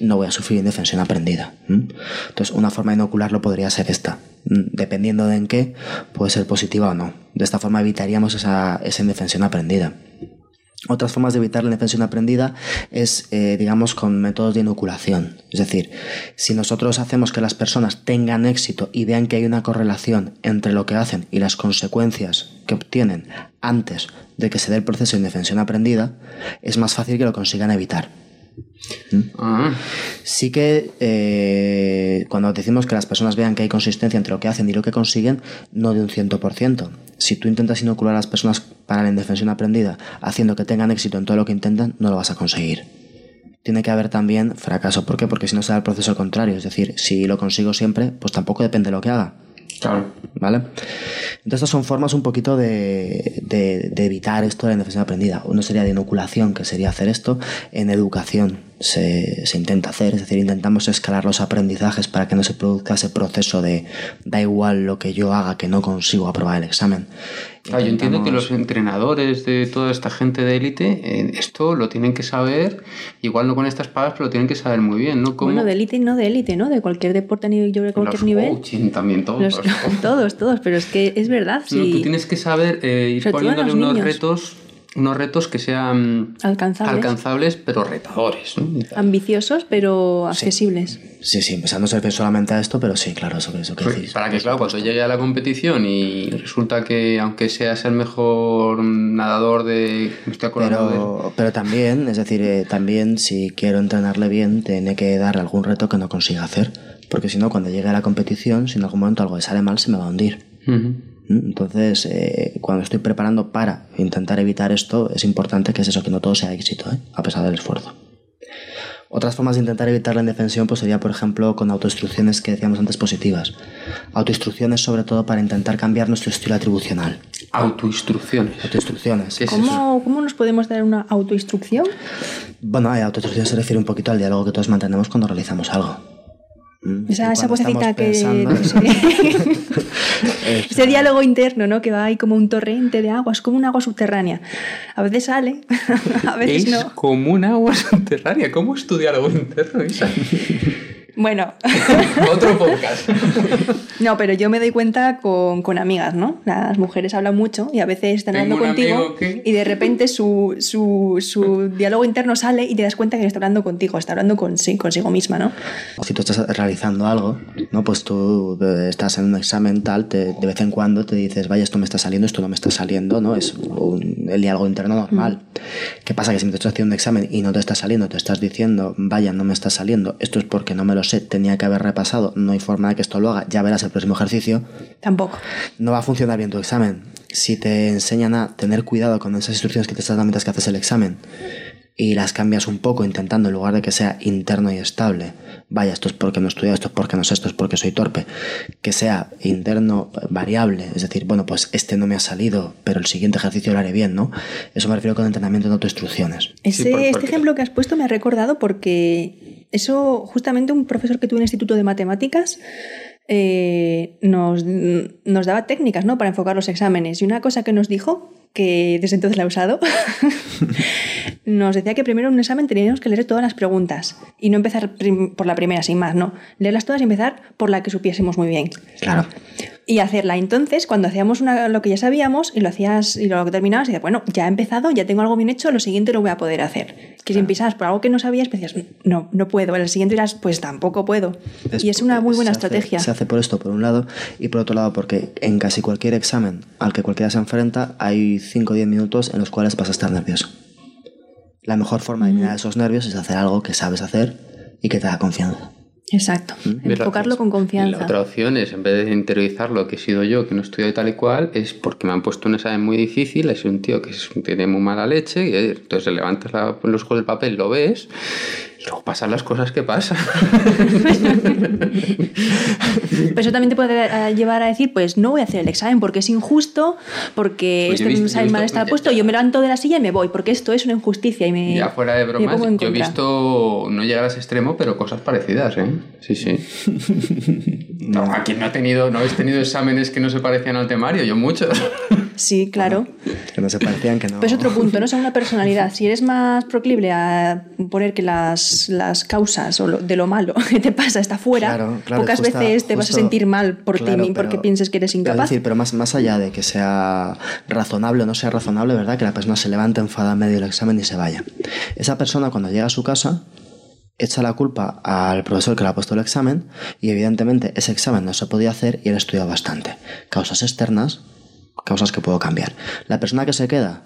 no voy a sufrir indefensión aprendida. Entonces, una forma de inocularlo podría ser esta. Dependiendo de en qué, puede ser positiva o no. De esta forma evitaríamos esa, esa indefensión aprendida. Otras formas de evitar la indefensión aprendida es, eh, digamos, con métodos de inoculación. Es decir, si nosotros hacemos que las personas tengan éxito y vean que hay una correlación entre lo que hacen y las consecuencias que obtienen antes de que se dé el proceso de indefensión aprendida, es más fácil que lo consigan evitar. Ah, Sí que eh, cuando decimos que las personas vean que hay consistencia entre lo que hacen y lo que consiguen, no de un 100%. Si tú intentas inocular a las personas para la indefensión aprendida, haciendo que tengan éxito en todo lo que intentan, no lo vas a conseguir. Tiene que haber también fracaso. ¿Por qué? Porque si no será el proceso contrario. Es decir, si lo consigo siempre, pues tampoco depende de lo que haga. Claro. ¿Vale? Entonces, estas son formas un poquito de, de- evitar esto de la indefensión aprendida. Uno sería de inoculación, que sería hacer esto. En educación se, se intenta hacer, es decir, intentamos escalar los aprendizajes para que no se produzca ese proceso de da igual lo que yo haga, que no consigo aprobar el examen. Ah, yo entiendo que los entrenadores de toda esta gente de élite, eh, esto lo tienen que saber, igual no con estas palabras, pero lo tienen que saber muy bien, ¿no? Cómo Bueno, de élite y no de élite, ¿no? De cualquier deporte a nivel, yo creo que cualquier los nivel. coaching también, todos. Los- [LAUGHS] todos, todos, pero es que es verdad. No, Sí. tú tienes que saber eh, ir poniéndole unos niños. retos, unos retos que sean Alcanzables. alcanzables, pero retadores. ¿no? Ambiciosos, pero accesibles. Sí, sí, o sea, no se refiere solamente a esto, pero sí, claro, eso, eso que Pues, decís. Para que, claro, cuando llegue a la competición y resulta que, aunque seas el mejor nadador de. Me estoy acordando de. Pero, pero también, es decir, eh, también si quiero entrenarle bien, tiene que darle algún reto que no consiga hacer. Porque si no, cuando llegue a la competición, si en algún momento algo le sale mal, se me va a hundir. ¿Mm? Entonces, eh, cuando estoy preparando para intentar evitar esto, es importante que es eso, que no todo sea éxito, ¿eh? a pesar del esfuerzo. Otras formas de intentar evitar la indefensión pues sería, por ejemplo, con autoinstrucciones que decíamos antes positivas. Autoinstrucciones sobre todo para intentar cambiar nuestro estilo atribucional. Autoinstrucciones. Autoinstrucciones. ¿Qué es eso? ¿Cómo, ¿Cómo nos podemos dar una autoinstrucción? Bueno, eh, autoinstrucción se refiere un poquito al diálogo que todos mantenemos cuando realizamos algo. ¿Mm? Esa, vocecita que... pensando-. [LAUGHS] [LAUGHS] Ese diálogo interno, ¿no? Que va ahí como un torrente de agua, es como un agua subterránea. A veces sale, [LAUGHS] a veces Es no. como un agua subterránea. ¿Cómo estudiar algo interno, Isa? Bueno, [LAUGHS] Otro podcast. no, pero yo me doy cuenta con, con amigas, ¿no? Las mujeres hablan mucho y a veces están hablando contigo que- y de repente su, su, su diálogo interno sale y te das cuenta que no está hablando contigo, está hablando con, sí, consigo misma, ¿no? O si tú estás realizando algo, ¿no? Pues tú eh, estás en un examen tal, te- de vez en cuando te dices, vaya, esto me está saliendo, esto no me está saliendo, ¿no? Es un- el diálogo interno normal. ¿Qué pasa? Que si me estás haciendo un examen y no te está saliendo, te estás diciendo, vaya, no me está saliendo, esto es porque no me lo sé, tenía que haber repasado, no hay forma de que esto lo haga, ya verás el próximo ejercicio, Tampoco. no va a funcionar bien tu examen. Si te enseñan a tener cuidado con esas instrucciones que te estás dando mientras que haces el examen y las cambias un poco intentando en lugar de que sea interno y estable, vaya, esto es porque no he estudiado, esto es porque no sé, esto es porque soy torpe, que sea interno variable, es decir, bueno, pues este no me ha salido, pero el siguiente ejercicio lo haré bien, ¿no? Eso me refiero con entrenamiento de autoinstrucciones. Ese, por- este porque- ejemplo que has puesto me ha recordado porque eso, justamente un profesor que tuve en el Instituto de Matemáticas eh, nos, nos daba técnicas ¿no? para enfocar los exámenes. Y una cosa que nos dijo, que desde entonces la he usado, [LAUGHS] nos decía que primero en un examen teníamos que leer todas las preguntas y no empezar por la primera sin más, no. Leerlas todas y empezar por la que supiésemos muy bien Claro. Y hacerla. Entonces, cuando hacíamos una- lo que ya sabíamos y lo hacías y lo terminabas, y decías, bueno, ya he empezado, ya tengo algo bien hecho, lo siguiente lo voy a poder hacer. Que si empezabas por algo que no sabías, pues decías, no, no puedo. El siguiente dirás, pues tampoco puedo. y es una muy buena se hace- estrategia. se hace por esto, por un lado, y por otro lado, porque en casi cualquier examen al que cualquiera se enfrenta, hay 5 o 10 minutos en los cuales vas a estar nervioso. La mejor forma de eliminar esos nervios es hacer algo que sabes hacer y que te da confianza. Exacto. Enfocarlo con Y confianza. la otra opción es, en vez de interiorizarlo, que he sido yo, que no he estudiado tal y cual, es porque me han puesto un examen muy difícil, es un tío que tiene muy mala leche, y eh, entonces levantas la- los ojos del papel, lo ves, y luego pasan las cosas que pasan. Pero eso también te puede eh, llevar a decir, pues no voy a hacer el examen porque es injusto, porque Pues he este he examen mal está puesto, yo me levanto de la silla y me voy, porque esto es una injusticia y me... Ya fuera de bromas, yo he visto no llegar a ese extremo, pero cosas parecidas, ¿eh? Sí, sí. [LAUGHS] No, aquí no ha tenido, no habéis tenido exámenes que no se parecían al temario, yo muchos. Sí, claro. Que no se parecían, que no. Pero es otro punto, ¿no? Según la personalidad. [LAUGHS] Si eres más proclive a poner que las, las causas o lo- de lo malo que te pasa está fuera, Claro, claro, pocas justa- veces te vas a sentir mal por claro, ti porque pero- pienses que eres incapaz. Es decir, pero más, más allá de que sea razonable o no sea razonable, ¿verdad? Que la persona se levante enfada en medio del examen y se vaya. Esa persona cuando llega a su casa echa la culpa al profesor que le ha puesto el examen y evidentemente ese examen no se podía hacer y él estudió bastante. Causas externas, causas que puedo cambiar. La persona que se queda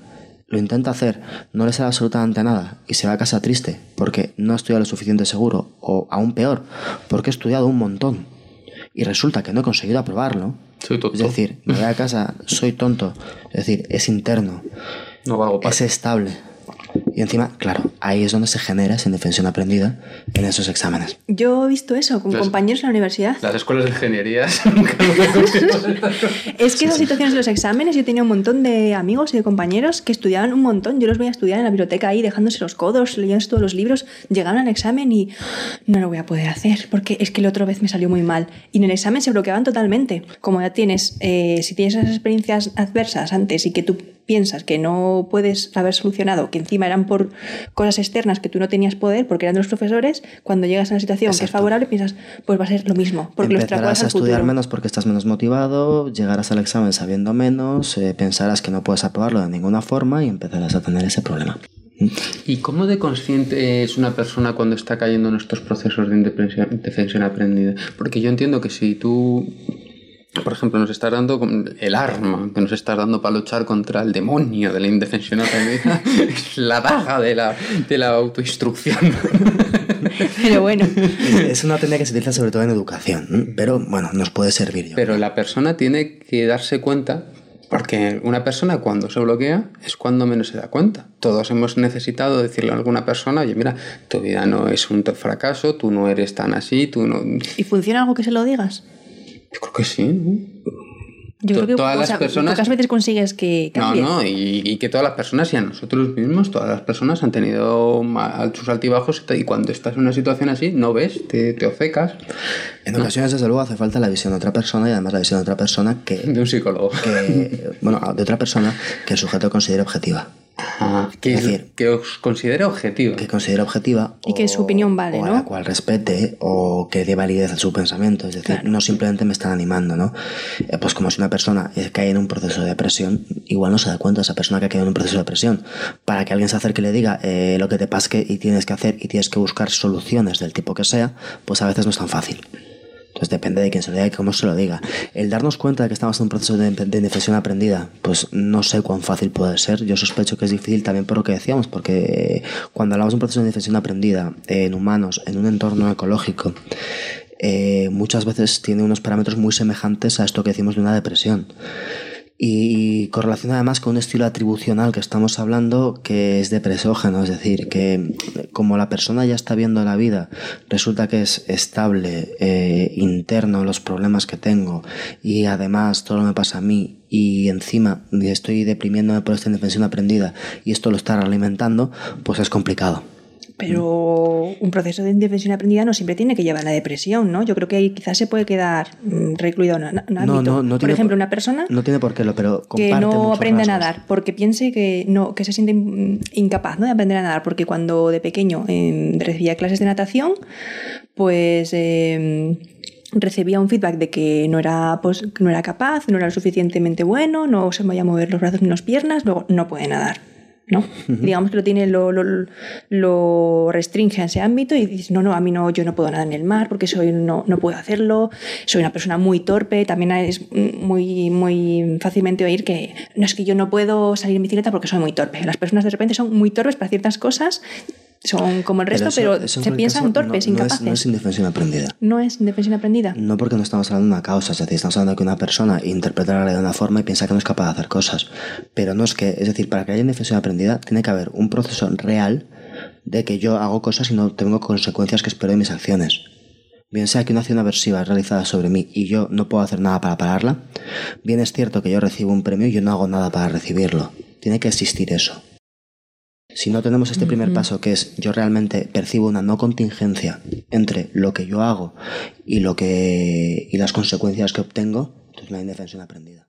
lo intenta hacer, no le sale absolutamente nada y se va a casa triste porque no ha estudiado lo suficiente seguro o aún peor, porque he estudiado un montón y resulta que no he conseguido aprobarlo. Soy tonto. Es decir, me voy a casa, soy tonto, es decir, es interno, No valgo para es estable. Y encima, claro, ahí es donde se genera esa indefensión aprendida en esos exámenes. Yo he visto eso con Pues- compañeros en la universidad. Las escuelas de ingenierías. [LAUGHS] Es que esas situaciones de los exámenes, yo tenía un montón de amigos y de compañeros que estudiaban un montón. Yo los veía estudiar en la biblioteca ahí, dejándose los codos, leyendo todos los libros. Llegaban al examen y no lo voy a poder hacer porque es que la otra vez me salió muy mal. Y en el examen se bloqueaban totalmente. Como ya tienes, eh, si tienes esas experiencias adversas antes y que tú piensas que no puedes haber solucionado, que encima eran por cosas externas que tú no tenías poder porque eran de los profesores, cuando llegas a una situación que es favorable piensas, pues va a ser lo mismo, porque lo Empezarás a estudiar futuro. menos porque estás menos motivado, llegarás al examen sabiendo menos, eh, pensarás que no puedes aprobarlo de ninguna forma y empezarás a tener ese problema. ¿Y cómo de consciente es una persona cuando está cayendo en estos procesos de indefensión aprendida? Porque yo entiendo que si tú, por ejemplo, nos estás dando el arma que nos estás dando para luchar contra el demonio de la indefensión es [LAUGHS] [LAUGHS] la daga de la, de la autoinstrucción. [LAUGHS] Pero bueno. Es, una técnica que se utiliza sobre todo en educación, pero bueno, nos puede servir. Yo. Pero la persona tiene que darse cuenta, porque una persona cuando se bloquea es cuando menos se da cuenta. Todos hemos necesitado decirle a alguna persona, oye, mira, tu vida no es un fracaso, tú no eres tan así, tú no... ¿Y funciona algo que se lo digas? Yo creo que sí, ¿no? Yo creo que todas o las sea, personas- pocas veces consigues que No, cambie. no, y, y que todas las personas y a nosotros mismos, todas las personas han tenido sus altibajos y cuando estás en una situación así, no ves, te, te ofecas En ocasiones, desde luego, hace falta la visión de otra persona y además la visión de otra persona que, de un psicólogo. que bueno, de otra persona que el sujeto considere objetiva. Que, Es decir, que os considere objetivo. que considere objetiva Y que su opinión vale, o a ¿no? la cual respete o que dé validez a su pensamiento. Es decir no simplemente me están animando no Eh, pues como si una persona cae en un proceso de depresión igual no se da cuenta esa persona que ha caído en un proceso de depresión. Para que alguien se acerque y le diga eh, lo que te pasa y tienes que hacer y tienes que buscar soluciones del tipo que sea pues a veces no es tan fácil entonces depende de quién se lo diga y cómo se lo diga. El darnos cuenta de que estamos en un proceso de, de aprendida, pues no sé cuán fácil puede ser. Yo sospecho que es difícil también por lo que decíamos, porque cuando hablamos de un proceso de indefensión aprendida en humanos, en un entorno ecológico, eh, muchas veces tiene unos parámetros muy semejantes a esto que decimos de una depresión. Y correlaciona además con un estilo atribucional que estamos hablando que es depresógeno, es decir, que como la persona ya está viendo la vida, resulta que es estable, eh, interno los problemas que tengo y además todo me pasa a mí y encima estoy deprimiéndome por esta indefensión aprendida y esto lo está alimentando, pues es complicado. Pero un proceso de indefensión aprendida no siempre tiene que llevar a la depresión, ¿no? Yo creo que ahí quizás se puede quedar mm, recluido en un ámbito. Por tiene ejemplo, una persona No tiene por qué, lo, pero que no aprende a nadar porque piense que no que se siente mm, incapaz ¿no? de aprender a nadar porque cuando de pequeño eh, recibía clases de natación pues eh, recibía un feedback de que no era pues, no era capaz no era lo suficientemente bueno no se podía mover los brazos ni las piernas luego no puede nadar ¿no? Digamos que lo tiene, lo, lo, lo restringe a ese ámbito y dice, no, no, a mí no, yo no puedo nadar en el mar porque soy, no, no puedo hacerlo, soy una persona muy torpe, también es muy, muy fácilmente oír que no es que yo no puedo salir en bicicleta porque soy muy torpe. Las personas de repente son muy torpes para ciertas cosas son como el resto, pero, eso- eso en se piensan torpes, no- no es- incapaces. No es indefensión aprendida. ¿No es indefensión aprendida? No porque no estamos hablando de una causa, es decir, estamos hablando de que una persona interpreta la realidad de una forma y piensa que no es capaz de hacer cosas. Pero no es que, es decir, para que haya indefensión aprendida, tiene que haber un proceso real de que yo hago cosas y no tengo consecuencias que espero de mis acciones. Bien sea que una acción aversiva es realizada sobre mí y yo no puedo hacer nada para pararla, bien es cierto que yo recibo un premio y yo no hago nada para recibirlo. Tiene que existir eso. Si no tenemos este primer paso, que es yo realmente percibo una no contingencia entre lo que yo hago y lo que y las consecuencias que obtengo, entonces no hay indefensión aprendida.